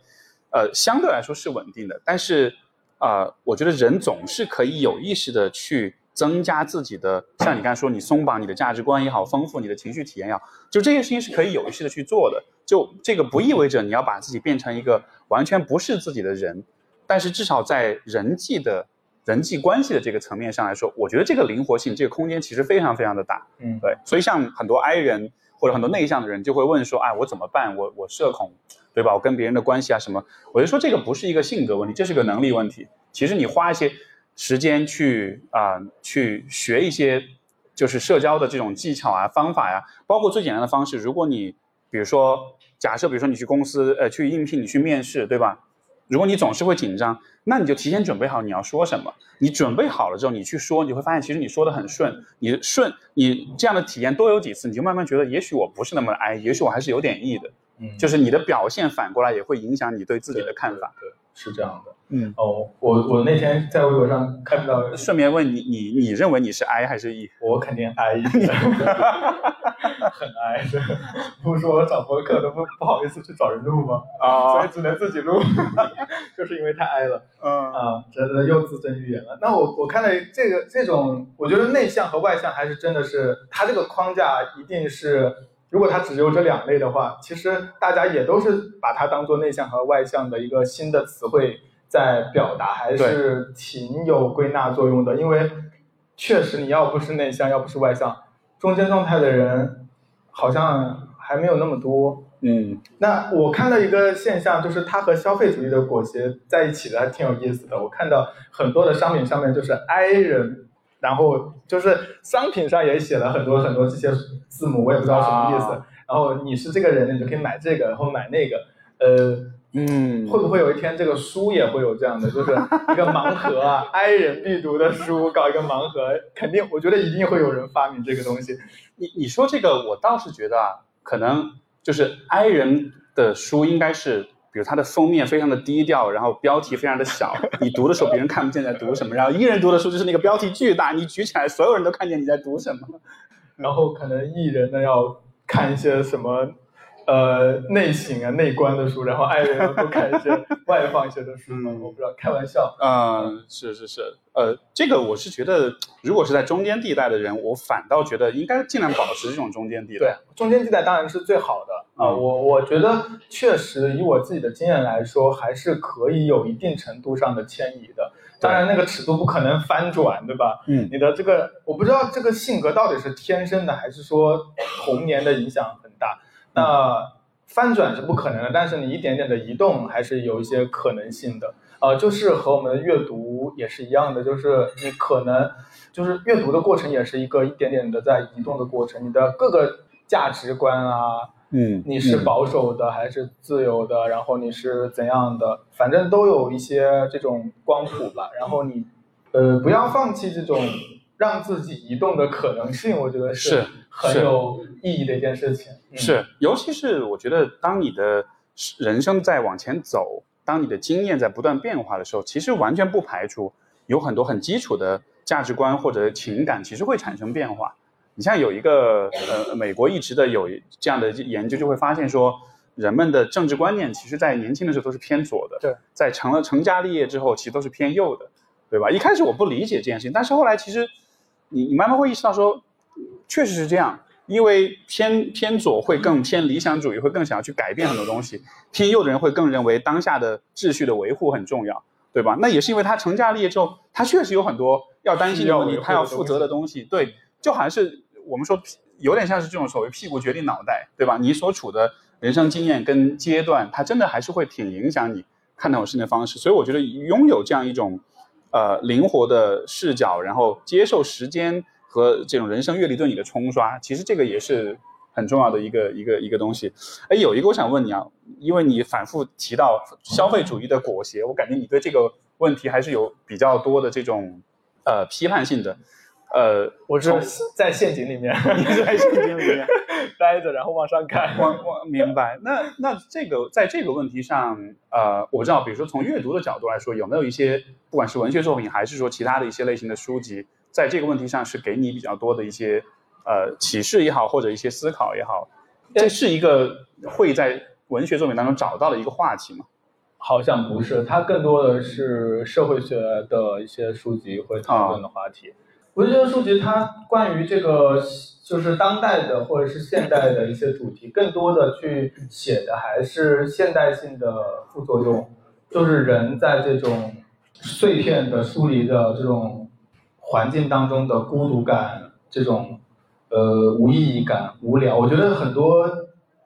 [SPEAKER 2] 呃，相对来说是稳定的。但是，呃，我觉得人总是可以有意识的去增加自己的，像你刚才说，你松绑你的价值观也好，丰富你的情绪体验也好，就这些事情是可以有意识的去做的。就这个不意味着你要把自己变成一个完全不是自己的人，但是至少在人际的。人际关系的这个层面上来说，我觉得这个灵活性、这个空间其实非常非常的大。嗯，对。所以像很多 I 人或者很多内向的人就会问说：“哎，我怎么办？我我社恐，对吧？我跟别人的关系啊什么？”我就说这个不是一个性格问题，这是个能力问题。其实你花一些时间去啊去学一些就是社交的这种技巧啊方法呀，包括最简单的方式，如果你比如说假设比如说你去公司呃去应聘你去面试，对吧？如果你总是会紧张，那你就提前准备好你要说什么。你准备好了之后，你去说，你会发现其实你说的很顺。你顺，你这样的体验多有几次，你就慢慢觉得，也许我不是那么哀，也许我还是有点 E 的。
[SPEAKER 3] 嗯，
[SPEAKER 2] 就是你的表现反过来也会影响你对自己的看法。
[SPEAKER 3] 对，是这样的。
[SPEAKER 2] 嗯，
[SPEAKER 3] 哦，我我那天在微博上看到，
[SPEAKER 2] 顺便问你，你你认为你是 I 还是 E？
[SPEAKER 3] 我肯定 I，[laughs] 很 I，不是我找博客都不不好意思去找人录吗？啊，所以只能自己录，[laughs] 就是因为太 I 了。
[SPEAKER 2] 嗯
[SPEAKER 3] 啊，真的又自证预言了。那我我看了这个这种，我觉得内向和外向还是真的是，它这个框架一定是。如果它只有这两类的话，其实大家也都是把它当做内向和外向的一个新的词汇在表达，还是挺有归纳作用的。因为确实，你要不是内向，要不是外向，中间状态的人好像还没有那么多。
[SPEAKER 2] 嗯，
[SPEAKER 3] 那我看到一个现象，就是它和消费主义的裹挟在一起的，还挺有意思的。我看到很多的商品上面就是 I 人。然后就是商品上也写了很多很多这些字母，我也不知道什么意思。然后你是这个人，你就可以买这个，然后买那个。呃，
[SPEAKER 2] 嗯，
[SPEAKER 3] 会不会有一天这个书也会有这样的，就是一个盲盒啊，I 人必读的书，搞一个盲盒，肯定，我觉得一定会有人发明这个东西。
[SPEAKER 2] 你你说这个，我倒是觉得啊，可能就是 I 人的书应该是。比如它的封面非常的低调，然后标题非常的小，你读的时候别人看不见在读什么。然后一人读的书就是那个标题巨大，你举起来所有人都看见你在读什么。
[SPEAKER 3] 然后可能艺人呢要看一些什么。呃，内省啊，内观的书，然后爱人多看一些 [laughs] 外放一些的书吗？我不知道，开玩笑。
[SPEAKER 2] 嗯，是是是，呃，这个我是觉得，如果是在中间地带的人，我反倒觉得应该尽量保持这种中间地带。
[SPEAKER 3] 对，中间地带当然是最好的啊。我我觉得确实，以我自己的经验来说，还是可以有一定程度上的迁移的。当然，那个尺度不可能翻转，对吧？
[SPEAKER 2] 嗯，
[SPEAKER 3] 你的这个，我不知道这个性格到底是天生的，还是说童年的影响很大。那翻转是不可能的，但是你一点点的移动还是有一些可能性的。呃，就是和我们的阅读也是一样的，就是你可能就是阅读的过程也是一个一点点的在移动的过程。你的各个价值观啊，
[SPEAKER 2] 嗯，
[SPEAKER 3] 你是保守的还是自由的？然后你是怎样的？反正都有一些这种光谱吧。然后你，呃，不要放弃这种。让自己移动的可能性，我觉得
[SPEAKER 2] 是
[SPEAKER 3] 很有意义的一件事情。
[SPEAKER 2] 是，尤其是我觉得，当你的人生在往前走，当你的经验在不断变化的时候，其实完全不排除有很多很基础的价值观或者情感，其实会产生变化。你像有一个呃，美国一直的有这样的研究，就会发现说，人们的政治观念，其实在年轻的时候都是偏左的，
[SPEAKER 3] 对，
[SPEAKER 2] 在成了成家立业之后，其实都是偏右的，对吧？一开始我不理解这件事情，但是后来其实。你你慢慢会意识到说，确实是这样，因为偏偏左会更偏理想主义，会更想要去改变很多东西；偏右的人会更认为当下的秩序的维护很重要，对吧？那也是因为他成家立业之后，他确实有很多要担心的问题，他要负责的东西。对，就好像是我们说，有点像是这种所谓屁股决定脑袋，对吧？你所处的人生经验跟阶段，它真的还是会挺影响你看待事情的方式。所以我觉得拥有这样一种。呃，灵活的视角，然后接受时间和这种人生阅历对你的冲刷，其实这个也是很重要的一个一个一个东西。哎，有一个我想问你啊，因为你反复提到消费主义的裹挟，我感觉你对这个问题还是有比较多的这种呃批判性的。呃，
[SPEAKER 3] 我是在陷阱里面，[laughs]
[SPEAKER 2] 你在陷阱里面 [laughs]
[SPEAKER 3] 待着，然后往上看。
[SPEAKER 2] 我我明白。那那这个在这个问题上，呃，我知道，比如说从阅读的角度来说，有没有一些不管是文学作品，还是说其他的一些类型的书籍，在这个问题上是给你比较多的一些呃启示也好，或者一些思考也好，这是一个会在文学作品当中找到的一个话题吗？
[SPEAKER 3] 好像不是，它更多的是社会学的一些书籍会讨论的话题。文学书籍它关于这个就是当代的或者是现代的一些主题，更多的去写的还是现代性的副作用，就是人在这种碎片的疏离的这种环境当中的孤独感，这种呃无意义感、无聊。我觉得很多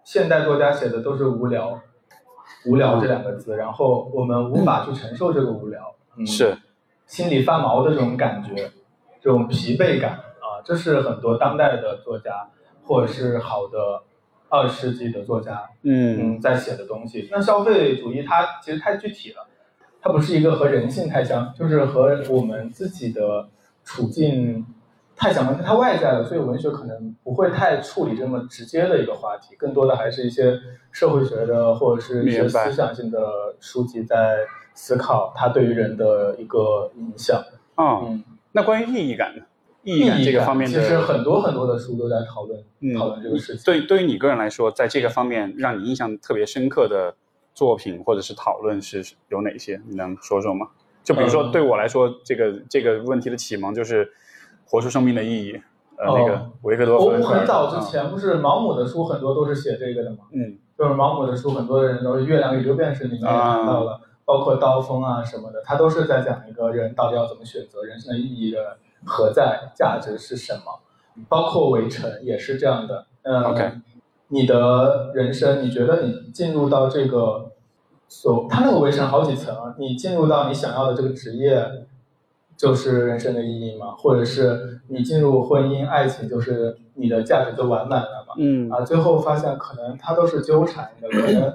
[SPEAKER 3] 现代作家写的都是无聊，无聊这两个字，然后我们无法去承受这个无聊，
[SPEAKER 2] 是
[SPEAKER 3] 心里发毛的这种感觉。这种疲惫感啊，这是很多当代的作家或者是好的二十世纪的作家，
[SPEAKER 2] 嗯
[SPEAKER 3] 嗯，在写的东西。那消费主义它其实太具体了，它不是一个和人性太相，就是和我们自己的处境太相关，太外在了。所以文学可能不会太处理这么直接的一个话题，更多的还是一些社会学的或者是一些思想性的书籍在思考它对于人的一个影响。
[SPEAKER 2] 哦，
[SPEAKER 3] 嗯，
[SPEAKER 2] 那关于意义感呢？意义感这个方面
[SPEAKER 3] 其实，很多很多的书都在讨论、
[SPEAKER 2] 嗯
[SPEAKER 3] 讨论这个事情。
[SPEAKER 2] 对对于你个人来说，在这个方面让你印象特别深刻的作品或者是讨论是有哪些？你能说说吗？就比如说
[SPEAKER 3] 嗯
[SPEAKER 2] 对我来说，这个这个问题的启蒙就是活出生命的意义。呃，那个
[SPEAKER 3] 哦
[SPEAKER 2] 维克多·
[SPEAKER 3] 我
[SPEAKER 2] 弗兰克尔
[SPEAKER 3] 我很早之，前不是毛姆的书很多都是写这个的吗，
[SPEAKER 2] 嗯
[SPEAKER 3] 就是毛姆的书很多人都是《月亮与六便士》里面也谈到了，包括刀锋啊什么的，他都是在讲一个人到底要怎么选择，人生的意义的何在，价值是什么，包括围城也是这样的。嗯
[SPEAKER 2] OK
[SPEAKER 3] 你的人生，你觉得你进入到这个所，他那个围城好几层啊，你进入到你想要的这个职业，就是人生的意义吗？或者是你进入婚姻、爱情，就是你的价值就完满了吗？
[SPEAKER 2] 嗯
[SPEAKER 3] 啊，最后发现可能它都是纠缠的，可能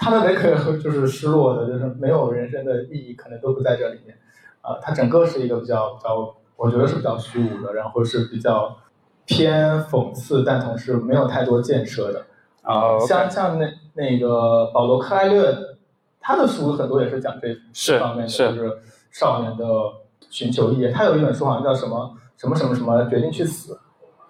[SPEAKER 3] 他的那个就是失落的，就是没有人生的意义，可能都不在这里面。啊，它整个是一个比较比较，我觉得是比较虚无的，然后是比较偏讽刺，但同时没有太多建设的。
[SPEAKER 2] 啊
[SPEAKER 3] 像像那那个保罗克莱略，他的书很多也是讲这
[SPEAKER 2] 是
[SPEAKER 3] 方面的，
[SPEAKER 2] 是
[SPEAKER 3] 就是少年的寻求意义。他有一本书好像叫什么什么什么什么，决定去死。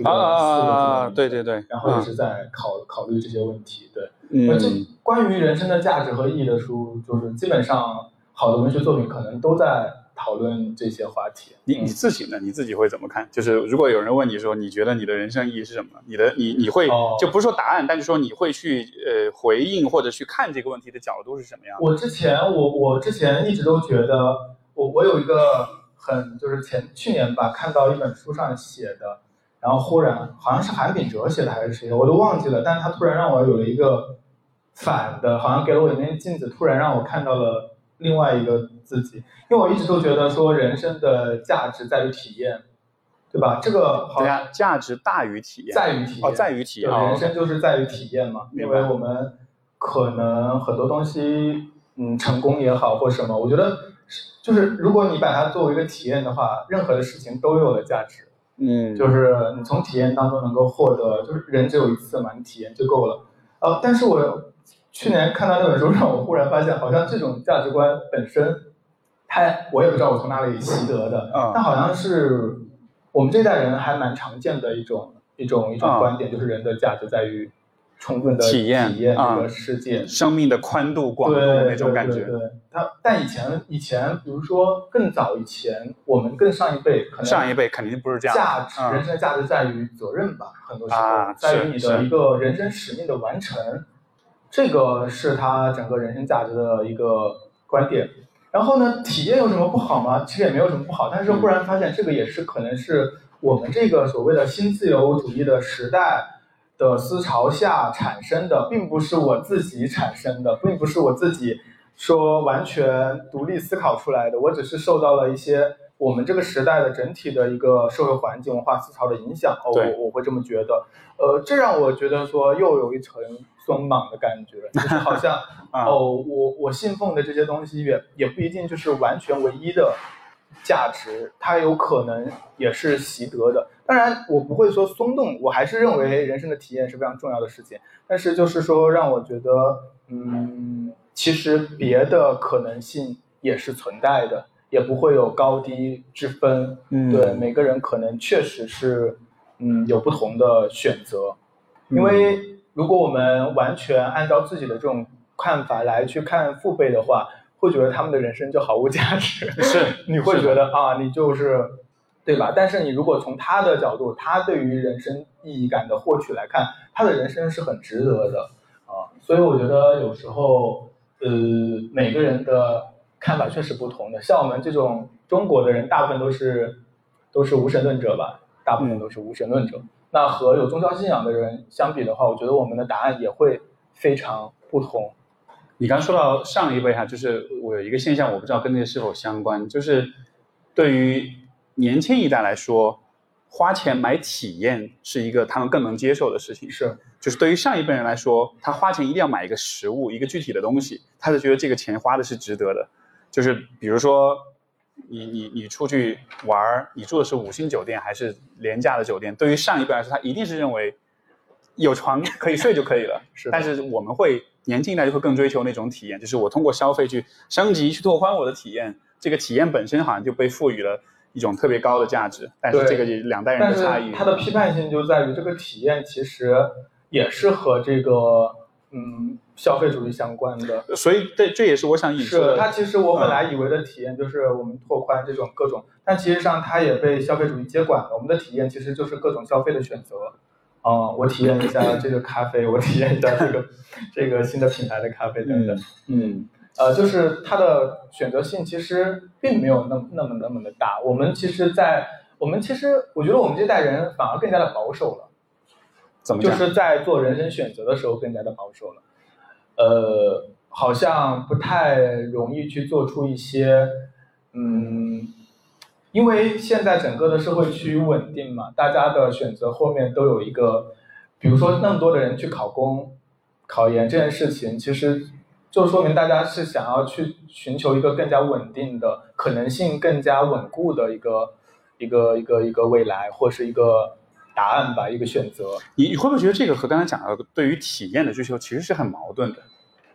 [SPEAKER 2] 啊啊对对对，
[SPEAKER 3] 然后也是在考考虑这些问题。对，
[SPEAKER 2] 嗯
[SPEAKER 3] 关于人生的价值和意义的书，就是基本上好的文学作品可能都在讨论这些话题。
[SPEAKER 2] 你你自己呢？你自己会怎么看？就是如果有人问你说，你觉得你的人生意义是什么？你的你你会、
[SPEAKER 3] 哦
[SPEAKER 2] 就不是说答案，但是说你会去呃回应或者去看这个问题的角度是什么样的？
[SPEAKER 3] 我之前我我之前一直都觉得，我我有一个很就是前去年吧，看到一本书上写的，然后忽然好像是韩炳哲写的还是谁的，我都忘记了，但是他突然让我有了一个反的，好像给了我一面镜子，突然让我看到了另外一个自己，因为我一直都觉得说人生的价值在于体验，对吧？这个好
[SPEAKER 2] 像，价值大于体验，
[SPEAKER 3] 在于体验，
[SPEAKER 2] 哦，在于体验，
[SPEAKER 3] 人生就是在于体验嘛，因为我们可能很多东西，嗯，成功也好或什么，我觉得是就是如果你把它作为一个体验的话，任何的事情都有了价值。
[SPEAKER 2] 嗯，
[SPEAKER 3] 就是你从体验当中能够获得，就是人只有一次嘛，你体验就够了。呃，但是我去年看到那本书，让我忽然发现，好像这种价值观本身，它我也不知道我从哪里习得的，
[SPEAKER 2] 嗯
[SPEAKER 3] 但好像是我们这代人还蛮常见的一种一种一种
[SPEAKER 2] 嗯
[SPEAKER 3] 观点，就是人的价值在于充分的
[SPEAKER 2] 体验
[SPEAKER 3] 体验这
[SPEAKER 2] 嗯
[SPEAKER 3] 个世界。
[SPEAKER 2] 生命的宽度、广度
[SPEAKER 3] 对
[SPEAKER 2] 那种感觉，
[SPEAKER 3] 对对对，他但以前以前，比如说更早以前，我们更上一辈可能
[SPEAKER 2] 上一辈肯定不是这样，
[SPEAKER 3] 价值，
[SPEAKER 2] 嗯
[SPEAKER 3] 人生的价值在于责任吧，很多时候、
[SPEAKER 2] 啊
[SPEAKER 3] 在于你的一个人生使命的完成，这个是他整个人生价值的一个观点。然后呢，体验有什么不好吗？其实也没有什么不好，但是忽然发现这个也是可能是我们这个所谓的新自由主义的时代的思潮下产生的，并不是我自己产生的，并不是我自己说完全独立思考出来的，我只是受到了一些我们这个时代的整体的一个社会环境、文化思潮的影响。哦，我我会这么觉得。呃，这让我觉得说又有一层松绑的感觉，就是好像 [laughs]
[SPEAKER 2] 啊
[SPEAKER 3] 哦，我我信奉的这些东西也也不一定就是完全唯一的价值，它有可能也是习得的。当然，我不会说松动，我还是认为人生的体验是非常重要的事情。但是就是说，让我觉得，嗯，其实别的可能性也是存在的，也不会有高低之分。
[SPEAKER 2] 嗯
[SPEAKER 3] 对，每个人可能确实是，嗯，有不同的选择。因为如果我们完全按照自己的这种看法来去看父辈的话，会觉得他们的人生就毫无价值。
[SPEAKER 2] 是 [laughs]
[SPEAKER 3] 你会觉得啊，你就是，对吧？但是你如果从他的角度，他对于人生意义感的获取来看，他的人生是很值得的啊。所以我觉得有时候，呃，每个人的看法确实不同的。像我们这种中国的人，大部分都是都是无神论者吧，大部分都是无神论者。那和有宗教信仰的人相比的话，我觉得我们的答案也会非常不同。
[SPEAKER 2] 你刚说到上一辈哈，就是我有一个现象，我不知道跟这个是否相关，就是对于年轻一代来说，花钱买体验是一个他们更能接受的事情。
[SPEAKER 3] 是，
[SPEAKER 2] 就是对于上一辈人来说，他花钱一定要买一个实物，一个具体的东西，他是觉得这个钱花的是值得的。就是比如说，你你你出去玩儿，你住的是五星酒店还是廉价的酒店？对于上一辈来说，他一定是认为有床可以睡就可以了。[laughs]
[SPEAKER 3] 是
[SPEAKER 2] 但是我们会年轻一代就会更追求那种体验，就是我通过消费去升级、去拓宽我的体验。这个体验本身好像就被赋予了一种特别高的价值，但是这个也两代人的差异。
[SPEAKER 3] 它的批判性就在于这个体验其实也是和这个嗯消费主义相关的。
[SPEAKER 2] 所以这这也是我想引出
[SPEAKER 3] 是
[SPEAKER 2] 的。
[SPEAKER 3] 它其实我本来以为的体验就是我们拓宽这种各种，但其实上它也被消费主义接管了。我们的体验其实就是各种消费的选择。啊、我体验一下这个咖啡，我体验一下这个这个新的品牌的咖啡等等。
[SPEAKER 2] 嗯
[SPEAKER 3] 呃，就是它的选择性其实并没有那么那么那么的大。我们其实在，我们其实我觉得我们这代人反而更加的保守了，就
[SPEAKER 2] 怎么讲？
[SPEAKER 3] 是在做人生选择的时候更加的保守了。呃，好像不太容易去做出一些，嗯，因为现在整个的社会趋于稳定嘛，大家的选择后面都有一个，比如说那么多的人去考公、考研这件事情，其实就说明大家是想要去寻求一个更加稳定的、可能性更加稳固的一个一个一个一个未来，或是一个答案吧，一个选择。
[SPEAKER 2] 你你会不会觉得这个和刚才讲的对于体验的追求其实是很矛盾的？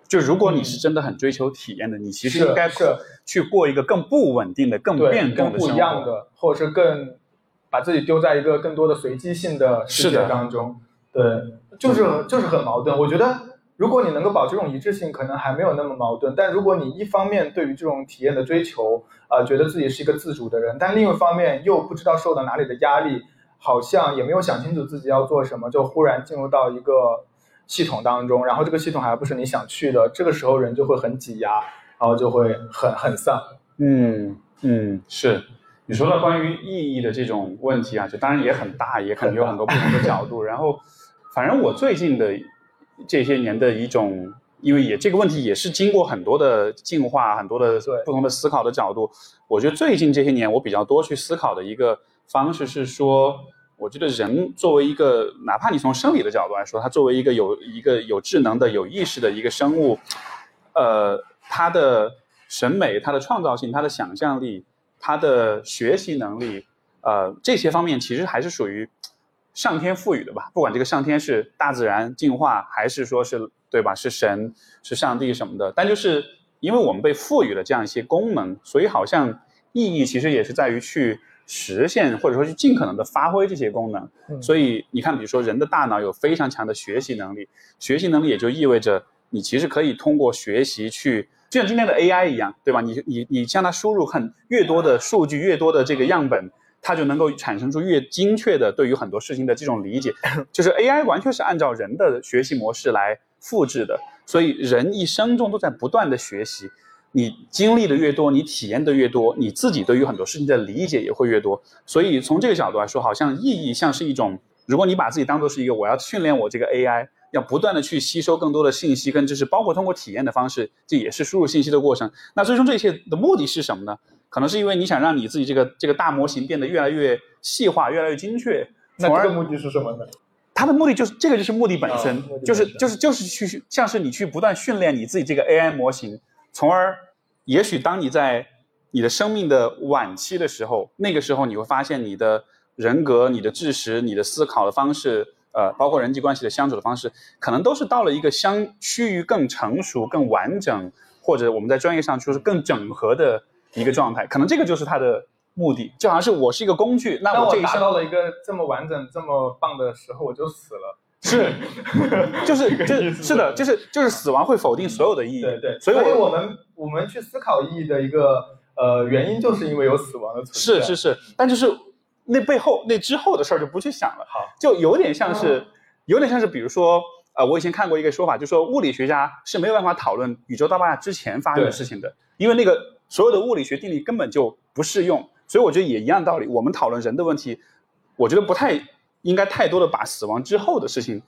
[SPEAKER 2] 就如果你是真的很追求体验的，你其实
[SPEAKER 3] 是
[SPEAKER 2] 应该
[SPEAKER 3] 是
[SPEAKER 2] 去过一个更不稳定的、更，变动
[SPEAKER 3] 更不
[SPEAKER 2] 的生活。
[SPEAKER 3] 一样的，或者是更把自己丢在一个更多的随机性的世界当中。对，就是就是很矛盾。我觉得，如果你能够保持这种一致性，可能还没有那么矛盾。但如果你一方面对于这种体验的追求，啊、觉得自己是一个自主的人，但另一方面又不知道受到哪里的压力，好像也没有想清楚自己要做什么，就忽然进入到一个系统当中，然后这个系统还不是你想去的，这个时候人就会很挤压，然后就会很很丧。
[SPEAKER 2] 嗯嗯，是。你说到关于意义的这种问题啊，就当然也很大，也可能有很多不同的角度。然后，反正我最近的这些年的一种，因为也这个问题也是经过很多的进化，很多的不同的思考的角度。我觉得最近这些年我比较多去思考的一个方式是说，我觉得人作为一个，哪怕你从生理的角度来说，他作为一个有一个有智能的、有意识的一个生物，呃，他的审美、他的创造性、他的想象力、他的学习能力，呃，这些方面其实还是属于上天赋予的吧。不管这个上天是大自然进化，还是说是对吧，是神、是上帝什么的，但就是因为我们被赋予了这样一些功能，所以好像意义其实也是在于去实现或者说去尽可能的发挥这些功能。
[SPEAKER 3] 嗯
[SPEAKER 2] 所以你看，比如说人的大脑有非常强的学习能力，学习能力也就意味着你其实可以通过学习去，就像今天的 AI 一样，对吧？你你你向它输入很越多的数据，越多的这个样本，它就能够产生出越精确的对于很多事情的这种理解。[laughs] 就是 AI 完全是按照人的学习模式来复制的，所以人一生中都在不断的学习。你经历的越多，你体验的越多，你自己对于很多事情的理解也会越多。所以从这个角度来说，好像意义像是一种，如果你把自己当做是一个我要训练我这个 AI，要不断的去吸收更多的信息跟知识，包括通过体验的方式，这也是输入信息的过程。那最终这一切的目的是什么呢？可能是因为你想让你自己这个这个大模型变得越来越细化，越来越精确，
[SPEAKER 3] 那这个目的是什么呢？
[SPEAKER 2] 它的目的就是这个，就是目的本身，就是就是就是去像是你去不断训练你自己这个 AI 模型，从而也许当你在你的生命的晚期的时候，那个时候你会发现你的人格、你的知识、你的思考的方式，呃，包括人际关系的相处的方式，可能都是到了一个相趋于更成熟、更完整，或者我们在专业上说是更整合的一个状态。可能这个就是它的目的，就好像是我是一个工具，那
[SPEAKER 3] 我
[SPEAKER 2] 这一生
[SPEAKER 3] 达到了一个这么完整、这么棒的时候，我就死了。
[SPEAKER 2] 是，[laughs] 就是就是是的，就是就是死亡会否定所有的意义。
[SPEAKER 3] 对对，
[SPEAKER 2] 所以我
[SPEAKER 3] 我们我们去思考意义的一个呃原因，就是因为有死亡的存在。
[SPEAKER 2] 是是是，但就是那背后那之后的事儿就不去想了，
[SPEAKER 3] 好，
[SPEAKER 2] 就有点像是
[SPEAKER 3] 哦
[SPEAKER 2] 有点像是比如说。呃，我以前看过一个说法，就说物理学家是没有办法讨论宇宙大爆炸之前发生的事情的，因为那个所有的物理学定律根本就不适用。所以我觉得也一样道理，我们讨论人的问题，我觉得不太应该太多的把死亡之后的事情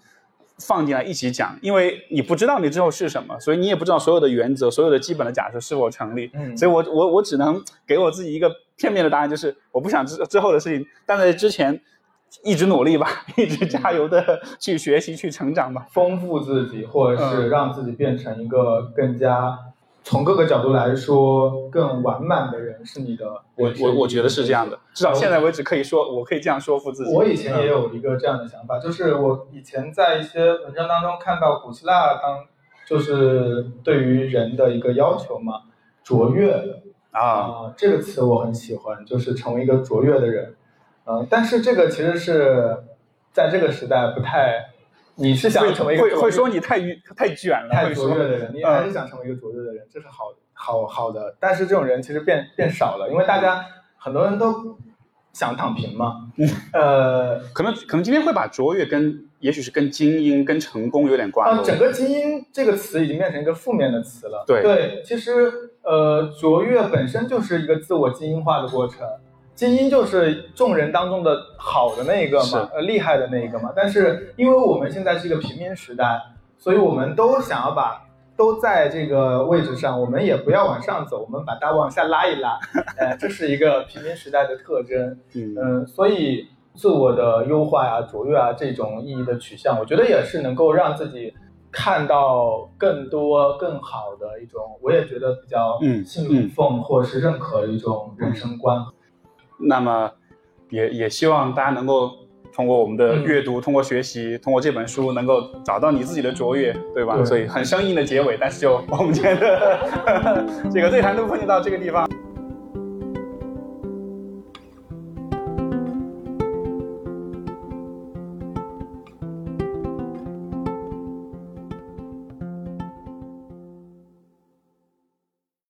[SPEAKER 2] 放进来一起讲，因为你不知道你之后是什么，所以你也不知道所有的原则、所有的基本的假设是否成立。
[SPEAKER 3] 嗯。
[SPEAKER 2] 所以我我我只能给我自己一个片面的答案，就是我不想之之后的事情，但在之前一直努力吧，一直加油的去学习、去成长吧，
[SPEAKER 3] 丰富自己，或者是让自己变成一个更加从各个角度来说更完满的人，是你的。
[SPEAKER 2] 我我我觉得是这样的，至少现在为止可以说，我可以这样说服自己。
[SPEAKER 3] 我以前也有一个这样的想法，就是我以前在一些文章当中看到古希腊当就是对于人的一个要求嘛，卓越啊，这个词我很喜欢，就是成为一个卓越的人。嗯，但是这个其实是在这个时代不太，你是想成为一个
[SPEAKER 2] 会会说你太太卷了，
[SPEAKER 3] 太卓越的人，你还是想成为一个卓越的人，这是好好好的。但是这种人其实变变少了，因为大家很多人都想躺平嘛。[laughs] 呃，
[SPEAKER 2] 可能可能今天会把卓越跟也许是跟精英跟成功有点挂钩。
[SPEAKER 3] 整个精英这个词已经变成一个负面的词了。
[SPEAKER 2] 对
[SPEAKER 3] 对，其实呃，卓越本身就是一个自我精英化的过程。精英就是众人当中的好的那一个嘛，呃，厉害的那一个嘛。但是因为我们现在是一个平民时代，所以我们都想要把都在这个位置上，我们也不要往上走，我们把它往下拉一拉。[laughs] 呃，这是一个平民时代的特征。嗯，所以自我的优化呀、卓越啊这种意义的取向，我觉得也是能够让自己看到更多更好的一种，我也觉得比较信奉或者是认可的一种人生观。
[SPEAKER 2] 那么，也也希望大家能够通过我们的阅读，通过学习，通过这本书，能够找到你自己的卓越，对吧？所以很生硬的结尾，但是就我们今天的这个对谈的部分就到这个地方。